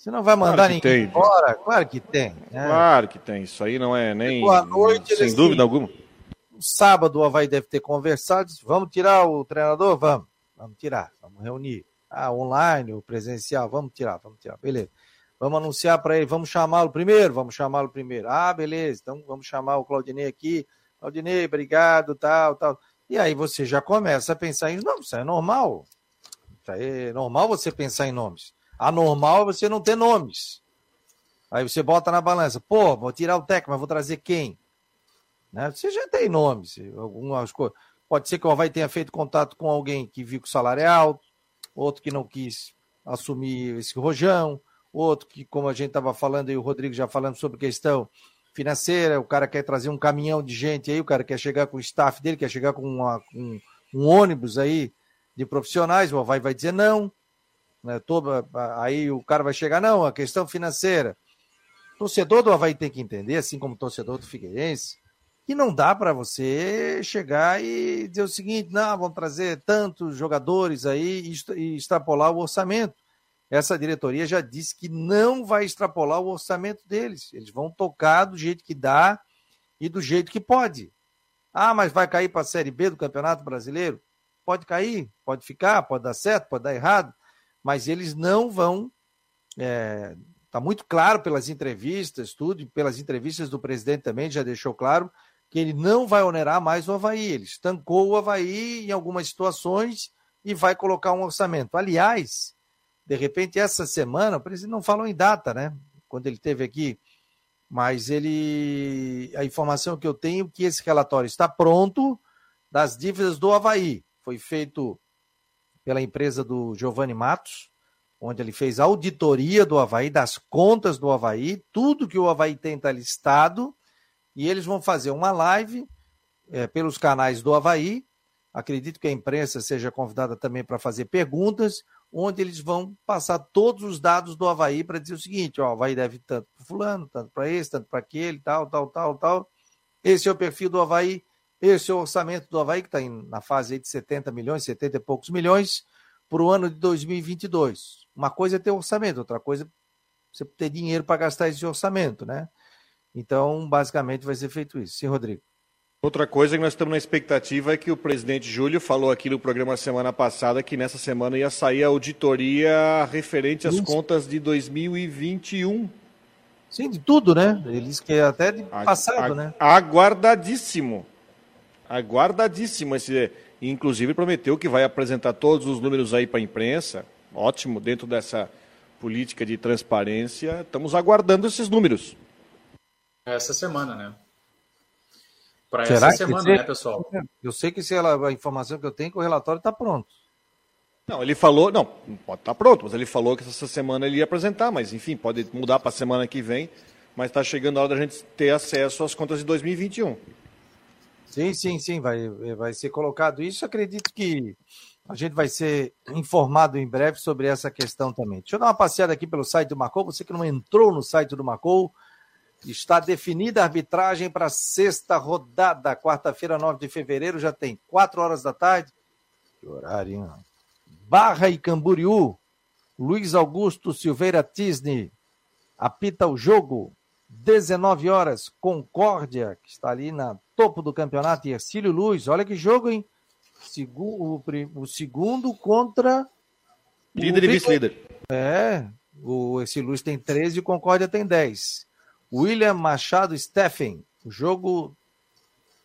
Speaker 1: Você não vai mandar claro ninguém tem. embora? Claro que tem.
Speaker 2: Né? Claro que tem. Isso aí não é nem. Boa noite, sem dúvida alguma.
Speaker 1: Sábado o Havaí deve ter conversado. Disse, vamos tirar o treinador? Vamos. Vamos tirar. Vamos reunir. Ah, online ou presencial? Vamos tirar, vamos tirar. Beleza. Vamos anunciar para ele. Vamos chamá-lo primeiro? Vamos chamá-lo primeiro. Ah, beleza. Então vamos chamar o Claudinei aqui. Claudinei, obrigado, tal, tal. E aí você já começa a pensar em nomes. Isso é normal. Isso é normal você pensar em nomes. Anormal é você não ter nomes. Aí você bota na balança. Pô, vou tirar o técnico, mas vou trazer quem? Né? Você já tem nomes. Algumas coisas. Pode ser que o Havaí tenha feito contato com alguém que viu que o salário é alto, outro que não quis assumir esse rojão, outro que, como a gente estava falando e o Rodrigo já falando sobre questão financeira, o cara quer trazer um caminhão de gente aí, o cara quer chegar com o staff dele, quer chegar com, uma, com um ônibus aí de profissionais, o Havaí vai dizer não, né? Todo, aí o cara vai chegar, não, a questão financeira. Torcedor do Havaí tem que entender, assim como torcedor do Figueirense, que não dá para você chegar e dizer o seguinte, não, vamos trazer tantos jogadores aí e extrapolar o orçamento essa diretoria já disse que não vai extrapolar o orçamento deles. Eles vão tocar do jeito que dá e do jeito que pode. Ah, mas vai cair para a Série B do Campeonato Brasileiro? Pode cair, pode ficar, pode dar certo, pode dar errado, mas eles não vão. Está é, tá muito claro pelas entrevistas, tudo, pelas entrevistas do presidente também já deixou claro que ele não vai onerar mais o Havaí. Ele estancou o Havaí em algumas situações e vai colocar um orçamento. Aliás, de repente, essa semana, o presidente não falou em data, né? Quando ele teve aqui, mas ele. A informação que eu tenho é que esse relatório está pronto das dívidas do Havaí. Foi feito pela empresa do Giovanni Matos, onde ele fez auditoria do Havaí, das contas do Havaí, tudo que o Havaí tem está listado, e eles vão fazer uma live é, pelos canais do Havaí. Acredito que a imprensa seja convidada também para fazer perguntas onde eles vão passar todos os dados do Havaí para dizer o seguinte: ó, o Havaí deve tanto para fulano, tanto para esse, tanto para aquele, tal, tal, tal, tal. Esse é o perfil do Havaí, esse é o orçamento do Havaí, que está na fase de 70 milhões, 70 e poucos milhões, para o ano de 2022. Uma coisa é ter orçamento, outra coisa é você ter dinheiro para gastar esse orçamento, né? Então, basicamente, vai ser feito isso. Sim, Rodrigo.
Speaker 2: Outra coisa que nós estamos na expectativa é que o presidente Júlio falou aqui no programa semana passada que nessa semana ia sair a auditoria referente às Isso. contas de 2021.
Speaker 1: Sim, de tudo, né? Ele disse que é até de passado, a, né?
Speaker 2: Aguardadíssimo. Aguardadíssimo. Esse, inclusive prometeu que vai apresentar todos os números aí para a imprensa. Ótimo, dentro dessa política de transparência. Estamos aguardando esses números.
Speaker 5: Essa semana, né? Para essa semana, né, pessoal?
Speaker 1: Eu sei que se ela, a informação que eu tenho é que o relatório está pronto.
Speaker 2: Não, ele falou, não, pode estar tá pronto, mas ele falou que essa semana ele ia apresentar, mas enfim, pode mudar para a semana que vem, mas está chegando a hora da gente ter acesso às contas de 2021.
Speaker 1: Sim, sim, sim, vai, vai ser colocado isso. Acredito que a gente vai ser informado em breve sobre essa questão também. Deixa eu dar uma passeada aqui pelo site do Macou. Você que não entrou no site do Macou, Está definida a arbitragem para sexta rodada, quarta-feira, 9 de fevereiro, já tem 4 horas da tarde. Que horário, hein? Barra e Camboriú. Luiz Augusto Silveira Tisne apita o jogo. 19 horas, Concórdia, que está ali na topo do campeonato, e Ercílio Luz. Olha que jogo, hein? o, o segundo contra.
Speaker 2: Líder e vice-líder.
Speaker 1: É, o Ercílio Luz tem 13 e o Concórdia tem 10. William Machado Steffen. O jogo,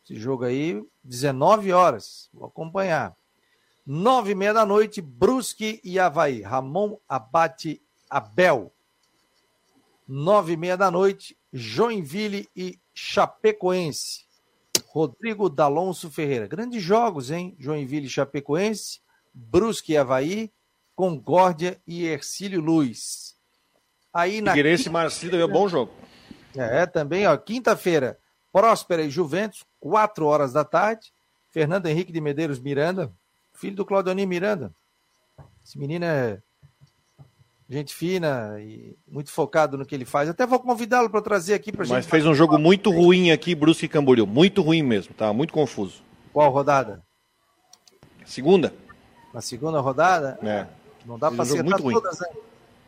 Speaker 1: esse jogo aí, 19 horas. Vou acompanhar. Nove e meia da noite, Brusque e Havaí. Ramon Abate Abel. Nove e meia da noite, Joinville e Chapecoense. Rodrigo D'Alonso Ferreira. Grandes jogos, hein? Joinville e Chapecoense, Brusque e Havaí, Concórdia e Ercílio Luz.
Speaker 2: Aí na Figueirense e Marcílio é um bom jogo.
Speaker 1: É, também, ó, quinta-feira, Próspera e Juventus, 4 horas da tarde. Fernando Henrique de Medeiros Miranda, filho do Claudionir Miranda. Esse menino é gente fina e muito focado no que ele faz. Até vou convidá-lo para trazer aqui para gente.
Speaker 2: Mas fez um jogo muito ruim aqui, Brusque e Camboriú. Muito ruim mesmo, tá? Muito confuso.
Speaker 1: Qual rodada?
Speaker 2: Segunda.
Speaker 1: Na segunda rodada?
Speaker 2: É.
Speaker 1: Não dá para acertar todas, né?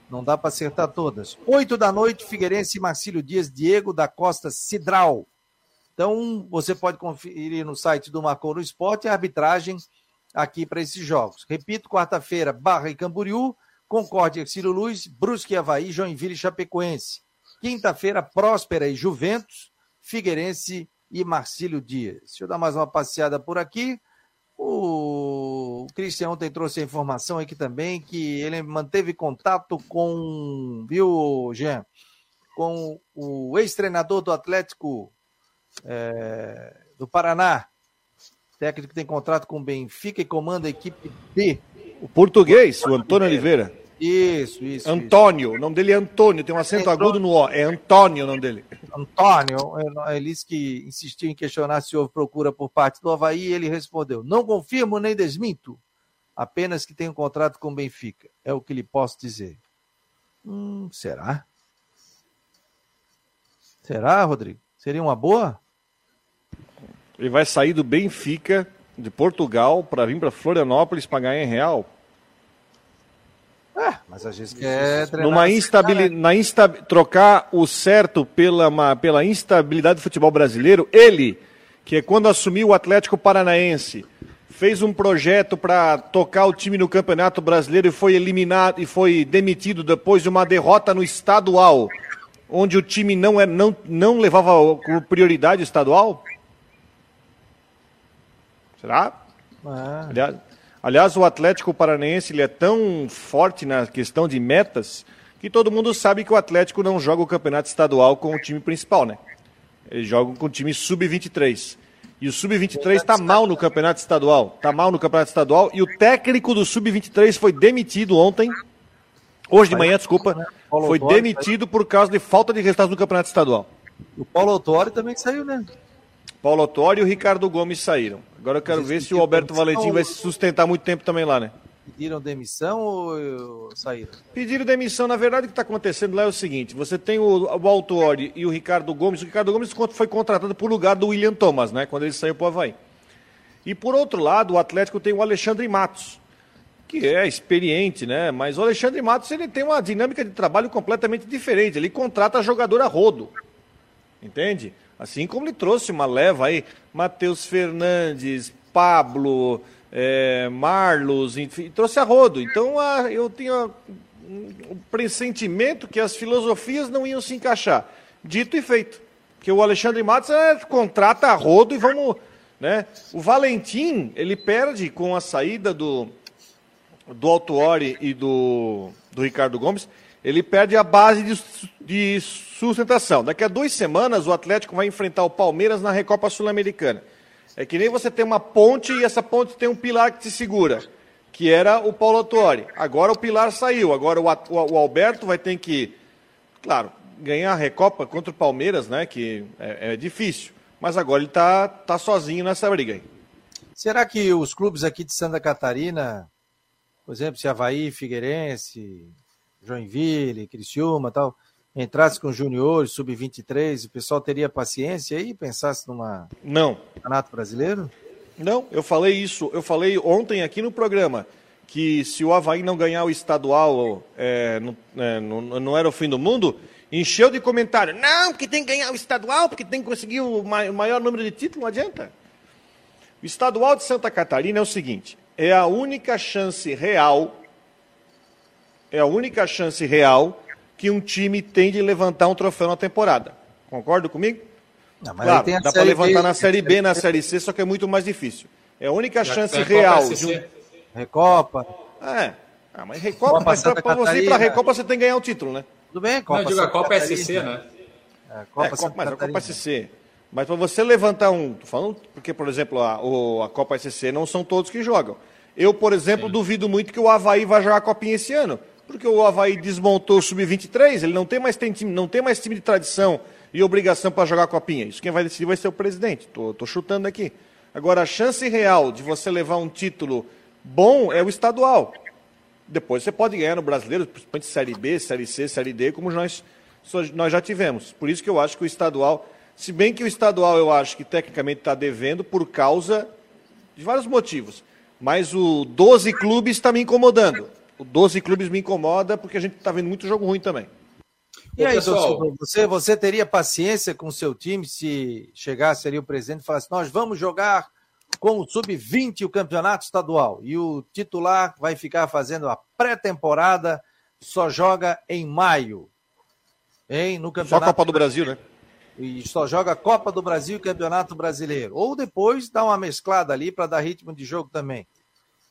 Speaker 1: Não dá para acertar todas. Oito da noite, Figueirense, Marcílio Dias, Diego da Costa Cidral. Então, você pode conferir no site do Marcou no Esporte a arbitragem aqui para esses jogos. Repito, quarta-feira, Barra e Camboriú, Concórdia Ciro Luz, Brusque Havaí, Joinville e Chapecoense. Quinta-feira, Próspera e Juventus, Figueirense e Marcílio Dias. Deixa eu dar mais uma passeada por aqui. O Cristian ontem trouxe a informação aqui também que ele manteve contato com, viu, Jean, com o ex-treinador do Atlético é, do Paraná, técnico que tem contrato com o Benfica e comanda a equipe B.
Speaker 2: O português, o Antônio Oliveira.
Speaker 1: Isso, isso. isso.
Speaker 2: Antônio, o nome dele é Antônio, tem um acento agudo no O. É Antônio o nome dele.
Speaker 1: Antônio, ele disse que insistiu em questionar se houve procura por parte do Havaí e ele respondeu: Não confirmo nem desminto, apenas que tenho um contrato com o Benfica. É o que lhe posso dizer. Hum, será? Será, Rodrigo? Seria uma boa?
Speaker 2: Ele vai sair do Benfica, de Portugal, para vir para Florianópolis para ganhar em real.
Speaker 1: É, mas às vezes quer treinar
Speaker 2: Numa
Speaker 1: esse
Speaker 2: instabili...
Speaker 1: cara.
Speaker 2: na insta... Trocar o certo pela, uma- pela instabilidade do futebol brasileiro, ele, que é quando assumiu o Atlético Paranaense, fez um projeto para tocar o time no Campeonato Brasileiro e foi eliminado e foi demitido depois de uma derrota no estadual, onde o time não, é, não, não levava como prioridade o estadual? Será?
Speaker 1: Ah,
Speaker 2: Aliás, aliás, o Atlético Paranaense ele é tão forte na questão de metas que todo mundo sabe que o Atlético não joga o campeonato estadual com o time principal, né? Eles jogam com o time sub-23. E o sub-23 está mal no campeonato estadual. Está mal no campeonato estadual. E o técnico do sub-23 foi demitido ontem. Hoje de manhã, desculpa. Foi demitido por causa de falta de resultados no campeonato estadual.
Speaker 1: o Paulo Autori também saiu, né?
Speaker 2: Paulo Autori e o Ricardo Gomes saíram. Agora eu quero ver se o Alberto Valentim vai se sustentar muito tempo também lá, né?
Speaker 1: Pediram demissão ou ou saíram?
Speaker 2: Pediram demissão. Na verdade, o que está acontecendo lá é o seguinte: você tem o, o Autori e o Ricardo Gomes. O Ricardo Gomes foi contratado por lugar do William Thomas, né? Quando ele saiu para o Havaí. E por outro lado, o Atlético tem o Alexandre Matos, que é experiente, né? Mas o Alexandre Matos ele tem uma dinâmica de trabalho completamente diferente. Ele contrata jogador a rodo. Entende? Assim como ele trouxe uma leva aí, Matheus Fernandes, Pablo, eh, Marlos, enfim, trouxe a rodo. Então ah, eu tinha um pressentimento que as filosofias não iam se encaixar. Dito e feito. Que o Alexandre Matos é, contrata a rodo e vamos. Né? O Valentim, ele perde com a saída do, do Autuori e do, do Ricardo Gomes, ele perde a base de, de sustentação. Daqui a duas semanas o Atlético vai enfrentar o Palmeiras na Recopa Sul-Americana. É que nem você tem uma ponte e essa ponte tem um pilar que te segura, que era o Paulo Autuori. Agora o pilar saiu, agora o- o Alberto vai ter que, claro, ganhar a Recopa contra o Palmeiras, né, que é, é difícil. Mas agora ele está tá sozinho nessa briga aí.
Speaker 1: Será que os clubes aqui de Santa Catarina, por exemplo, se Havaí, Figueirense, Joinville, Criciúma tal, entrasse com juniores, sub-23, o pessoal teria paciência aí e pensasse numa
Speaker 2: Não,
Speaker 1: campeonato brasileiro?
Speaker 2: Não, eu falei isso, eu falei ontem aqui no programa, que se o Havaí não ganhar o estadual, é, não, é, não, não era o fim do mundo, encheu de comentário. Não, porque tem que ganhar o estadual, porque tem que conseguir o maior número de títulos, não adianta. O estadual de Santa Catarina é o seguinte, é a única chance real, é a única chance real que um time tem de levantar um troféu na temporada. Concorda comigo?
Speaker 1: Não, mas
Speaker 2: Claro,
Speaker 1: a
Speaker 2: dá para levantar
Speaker 1: B,
Speaker 2: na Série B, na Série C, só que é muito mais difícil. É a única
Speaker 5: Já
Speaker 2: chance
Speaker 5: a
Speaker 2: real
Speaker 5: Copa
Speaker 2: de um...
Speaker 1: Recopa,
Speaker 2: É. Ah, mas Recopa,
Speaker 1: Copa
Speaker 2: mas pra,
Speaker 1: Santa
Speaker 2: pra você ir pra
Speaker 1: Catarina.
Speaker 2: Recopa você tem que ganhar o título, né?
Speaker 1: tudo bem,
Speaker 5: Não,
Speaker 1: Copa
Speaker 5: eu digo a Copa
Speaker 1: Catarina.
Speaker 5: SC, né?
Speaker 1: É,
Speaker 2: É,
Speaker 1: Copa
Speaker 2: Copa,
Speaker 1: Santa
Speaker 2: mas a. Copa SC. Mas para você levantar um. Tô falando porque, por exemplo, a, o- a Copa SC não são todos que jogam. Eu, por exemplo, duvido muito que o Havaí vai jogar a Copinha esse ano. Porque o Havaí desmontou o Sub-23, ele não tem, mais, tem time, não tem mais time de tradição e obrigação para jogar a Copinha. Isso quem vai decidir vai ser o presidente. Tô, tô chutando aqui. Agora, a chance real de você levar um título bom é o estadual. Depois você pode ganhar no brasileiro, principalmente Série B, Série C, Série D, como nós, nós já tivemos. Por isso que eu acho que o estadual, se bem que o estadual eu acho que tecnicamente está devendo por causa de vários motivos. Mas o 12 clubes está me incomodando. O 12 clubes me incomoda porque a gente está vendo muito jogo ruim também.
Speaker 1: E aí, pessoal, você, você teria paciência com o seu time se chegasse ali o presidente e falasse: nós vamos jogar com o sub-20 o campeonato estadual e o titular vai ficar fazendo a pré-temporada, só joga em maio. Hein? No campeonato
Speaker 2: só Copa do Brasil, né?
Speaker 1: E só joga Copa do Brasil e Campeonato Brasileiro. Ou depois dá uma mesclada ali para dar ritmo de jogo também.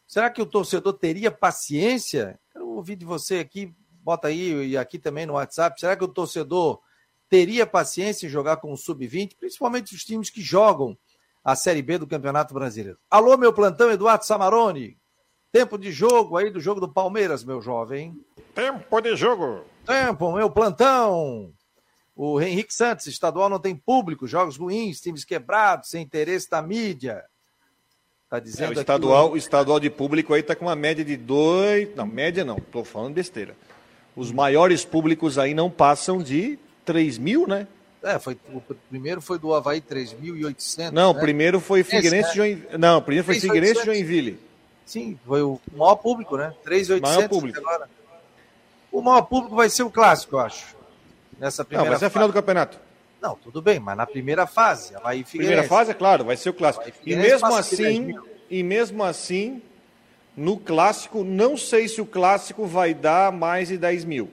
Speaker 1: Será que o torcedor teria paciência? Quero ouvir de você aqui, bota aí e aqui também no WhatsApp. Será que o torcedor teria paciência em jogar com o sub-20, principalmente os times que jogam a Série B do Campeonato Brasileiro. Alô, meu plantão, Eduardo Samarone. Tempo de jogo aí do jogo do Palmeiras, meu jovem.
Speaker 2: Tempo de jogo.
Speaker 1: Tempo, meu plantão. O Henrique Santos, estadual não tem público, jogos ruins, times quebrados, sem interesse da mídia.
Speaker 2: Tá dizendo é, o estadual, aqui... o estadual de público aí tá com uma média de dois, não, média não, tô falando besteira. Os maiores públicos aí não passam de 3 mil, né?
Speaker 1: É, foi, o primeiro foi do Havaí 3.800.
Speaker 2: Não, o né? primeiro foi Figueirense Esse, Joinville. Não, primeiro foi Figueirense e Joinville.
Speaker 1: Sim, foi o maior público, né? 3.800
Speaker 2: maior público.
Speaker 1: agora. O maior público vai ser o clássico, eu acho. Nessa primeira
Speaker 2: Não, vai ser a final do campeonato.
Speaker 1: Não, tudo bem, mas na primeira fase, Havaí
Speaker 2: Figueirense. Primeira fase, é claro, vai ser o clássico. E mesmo assim, e mesmo assim, no clássico, não sei se o clássico vai dar mais de 10 mil.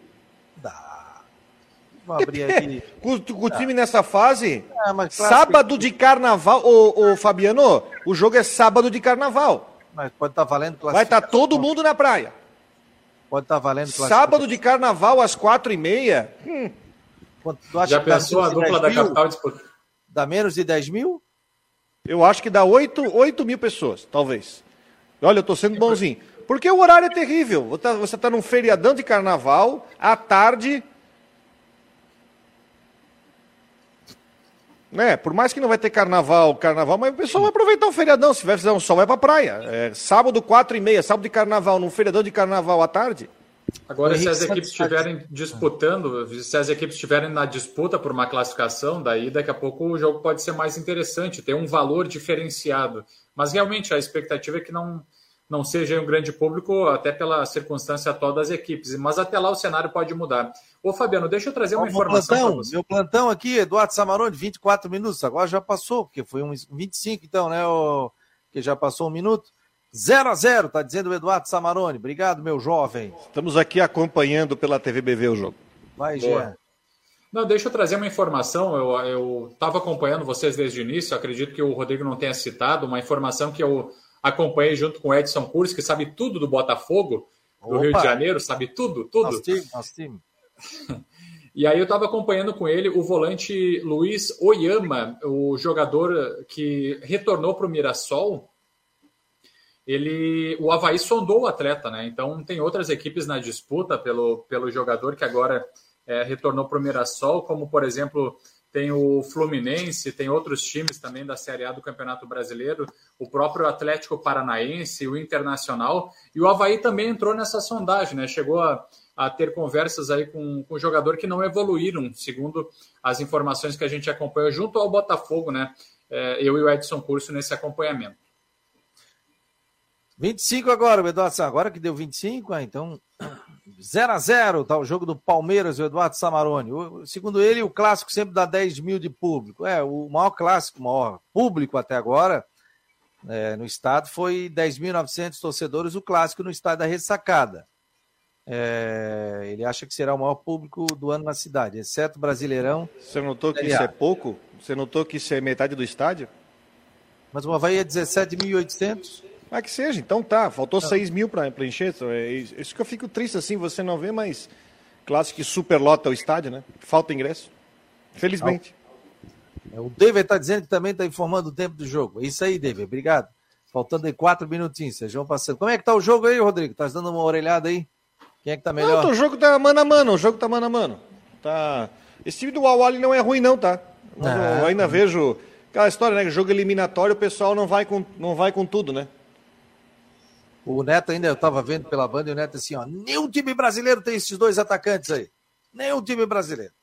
Speaker 2: Vamos abrir aqui. com, [laughs] com o time nessa fase, é, sábado de carnaval, ô, ô, Fabiano, o jogo é sábado de carnaval.
Speaker 1: Mas pode estar tá valendo
Speaker 2: Vai estar tá todo mundo na praia.
Speaker 1: Pode estar tá valendo
Speaker 2: Sábado de carnaval às quatro e meia. Hum.
Speaker 5: Já pensou a dupla da capital?
Speaker 1: Dá menos de 10 mil?
Speaker 2: Eu acho que dá 8, 8 mil pessoas, talvez. Olha, eu tô sendo bonzinho. Porque o horário é terrível. Você está num feriadão de carnaval, à tarde, né? Por mais que não vai ter carnaval, carnaval, mas o pessoal vai aproveitar o feriadão. Se vai fazer um sol, vai pra praia. É, sábado, quatro e meia, sábado de carnaval, num feriadão de carnaval à tarde.
Speaker 5: Agora, se as equipes estiverem disputando, se as equipes estiverem na disputa por uma classificação, daí daqui a pouco o jogo pode ser mais interessante, ter um valor diferenciado. Mas realmente a expectativa é que não, não seja um grande público, até pela circunstância atual das equipes. Mas até lá o cenário pode mudar. Ô, Fabiano, deixa eu trazer uma informação
Speaker 1: plantão, você. Meu plantão aqui, Eduardo Samarone, 24 minutos. Agora já passou, porque foi uns 25, então, né? O... Que já passou um minuto. 0 a 0 tá dizendo o Eduardo Samarone. Obrigado, meu jovem.
Speaker 2: Estamos aqui acompanhando pela TVBV o jogo.
Speaker 1: Vai, Jean.
Speaker 5: Não, deixa eu trazer uma informação. Eu estava acompanhando vocês desde o início. Acredito que o Rodrigo não tenha citado uma informação que eu acompanhei junto com o Edson Curso, que sabe tudo do Botafogo, do Opa. Rio de Janeiro, sabe tudo, tudo. Nosso time, nosso time. [laughs] E aí eu estava acompanhando com ele o volante Luiz Oyama, o jogador que retornou para o Mirassol. Ele, o Havaí sondou o atleta, né? Então tem outras equipes na disputa pelo, pelo jogador que agora é, retornou para o Mirassol, como por exemplo tem o Fluminense, tem outros times também da Série A do Campeonato Brasileiro, o próprio Atlético Paranaense, o Internacional, e o Havaí também entrou nessa sondagem, né? Chegou a, a ter conversas aí com, com jogador que não evoluíram, segundo as informações que a gente acompanha junto ao Botafogo, né? É, eu e o Edson Curso nesse acompanhamento.
Speaker 1: 25 agora, o Eduardo. Agora que deu 25, ah, então 0 a 0 tá o jogo do Palmeiras, o Eduardo Samarone. O, segundo ele, o clássico sempre dá 10 mil de público. É, o maior clássico, o maior público até agora é, no estado foi 10.900 torcedores, o clássico no estádio da Ressacada. É, ele acha que será o maior público do ano na cidade, exceto Brasileirão.
Speaker 2: Você notou que isso é pouco? Você notou que isso é metade do estádio?
Speaker 1: Mas o Havaí é 17.800.
Speaker 2: Ah, que seja, então tá. Faltou não. 6 mil para preencher. É isso que eu fico triste assim, você não vê, mas clássico que superlota o estádio, né? Falta ingresso. Felizmente.
Speaker 1: É, o David está dizendo que também está informando o tempo do jogo. É isso aí, David. Obrigado. Faltando aí quatro minutinhos, vocês vão passando. Como é que tá o jogo aí, Rodrigo? Tá dando uma orelhada aí? Quem é que tá melhor?
Speaker 2: Não, o jogo tá mano a mano, o jogo tá mano a mano. Tá... Esse time do Awali não é ruim, não, tá? Mas ah, eu ainda vejo Aquela história, né? Jogo eliminatório, o pessoal não vai com, não vai com tudo, né?
Speaker 1: O Neto ainda, eu estava vendo pela banda, e o Neto assim, ó, nenhum time brasileiro tem esses dois atacantes aí. Nenhum time brasileiro.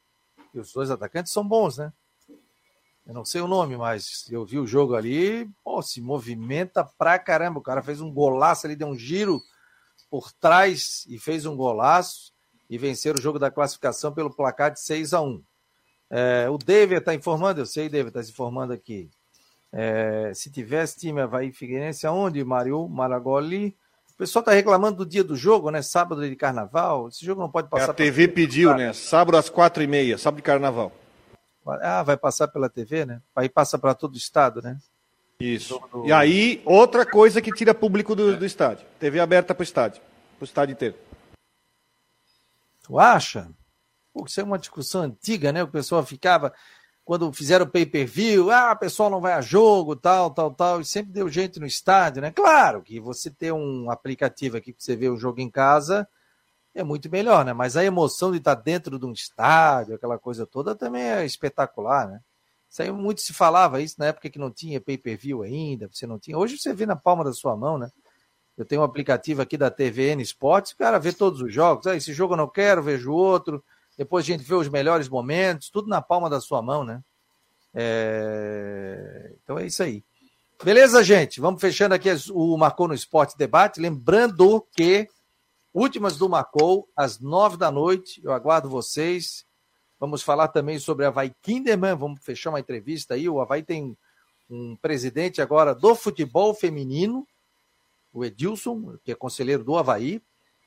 Speaker 1: E os dois atacantes são bons, né? Eu não sei o nome, mas eu vi o jogo ali, pô, se movimenta pra caramba. O cara fez um golaço ali, deu um giro por trás e fez um golaço e vencer o jogo da classificação pelo placar de 6 a 1 é, O David está informando, eu sei, David está se informando aqui. É, se tivesse time Havaí Figueirense, aonde, Mario Maragoli? O pessoal está reclamando do dia do jogo, né? Sábado de carnaval. Esse jogo não pode passar. É,
Speaker 2: a TV pra... pediu, né? Sábado às quatro e meia, sábado de carnaval.
Speaker 1: Ah, vai passar pela TV, né? Aí passa para todo o estado, né?
Speaker 2: Isso. Do... E aí, outra coisa que tira público do, do estádio. TV aberta para o estádio. Para o estádio inteiro.
Speaker 1: Tu acha? Pô, isso é uma discussão antiga, né? O pessoal ficava, quando fizeram pay-per-view, ah, o pessoal não vai a jogo, tal, tal, tal, e sempre deu gente no estádio, né? Claro que você ter um aplicativo aqui que você vê o jogo em casa é muito melhor, né? Mas a emoção de estar dentro de um estádio, aquela coisa toda, também é espetacular, né? Isso aí muito se falava isso na época que não tinha pay-per-view ainda, você não tinha. Hoje você vê na palma da sua mão, né? Eu tenho um aplicativo aqui da TVN Esportes, o cara vê todos os jogos. Ah, esse jogo eu não quero, vejo outro. Depois a gente vê os melhores momentos, tudo na palma da sua mão, né? É... Então é isso aí. Beleza, gente? Vamos fechando aqui o Marcou no Esporte Debate. Lembrando que últimas do Marcou, às nove da noite. Eu aguardo vocês. Vamos falar também sobre a Havaí Kinderman. Vamos fechar uma entrevista aí. O Havaí tem um presidente agora do futebol feminino o Edilson, que é conselheiro do Havaí.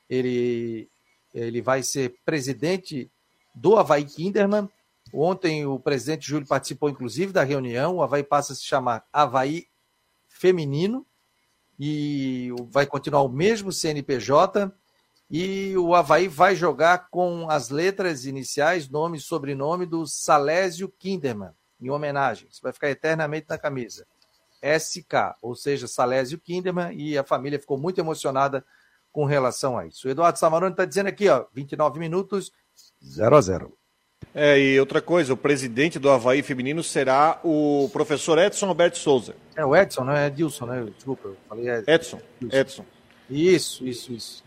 Speaker 1: Ele, ele vai ser presidente do Havaí Kinderman. Ontem o presidente Júlio participou, inclusive, da reunião. O Havaí passa a se chamar Havaí Feminino e vai continuar o mesmo CNPJ. E o Havaí vai jogar com as letras iniciais, nome e sobrenome do Salésio Kinderman, em homenagem. Isso vai ficar eternamente na camisa. SK, ou seja, Salésio Kinderman, e a família ficou muito emocionada com relação a isso. O Eduardo Samarone está dizendo aqui, ó, 29 minutos, 0 a 0
Speaker 2: é, e outra coisa, o presidente do Havaí Feminino será o professor Edson Alberto Souza.
Speaker 1: É o Edson, não é Edilson, né? Desculpa, eu falei
Speaker 2: Edson. Edson. Edson.
Speaker 1: Isso, isso, isso.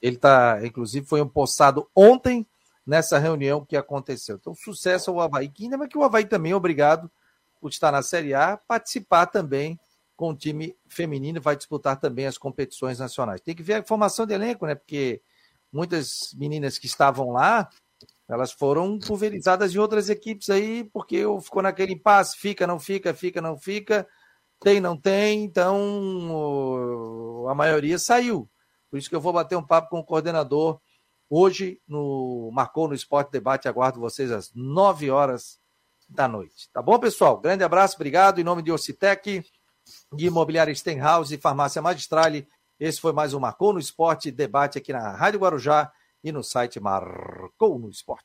Speaker 1: Ele está, inclusive, foi empossado ontem nessa reunião que aconteceu. Então, sucesso ao Havaí, que ainda que o Havaí também é obrigado por estar na Série A, participar também com o time feminino, vai disputar também as competições nacionais. Tem que ver a formação de elenco, né? Porque muitas meninas que estavam lá, elas foram pulverizadas em outras equipes aí, porque ficou naquele impasse, fica, não fica, fica, não fica, tem, não tem, então a maioria saiu. Por isso que eu vou bater um papo com o coordenador hoje no Marcou no Esporte Debate. Aguardo vocês às 9 horas da noite. Tá bom, pessoal? Grande abraço, obrigado. Em nome de Ocitec, de Imobiliária Stenhouse e Farmácia Magistrale, esse foi mais um Marcou no Esporte debate aqui na Rádio Guarujá e no site Marcou no Esporte.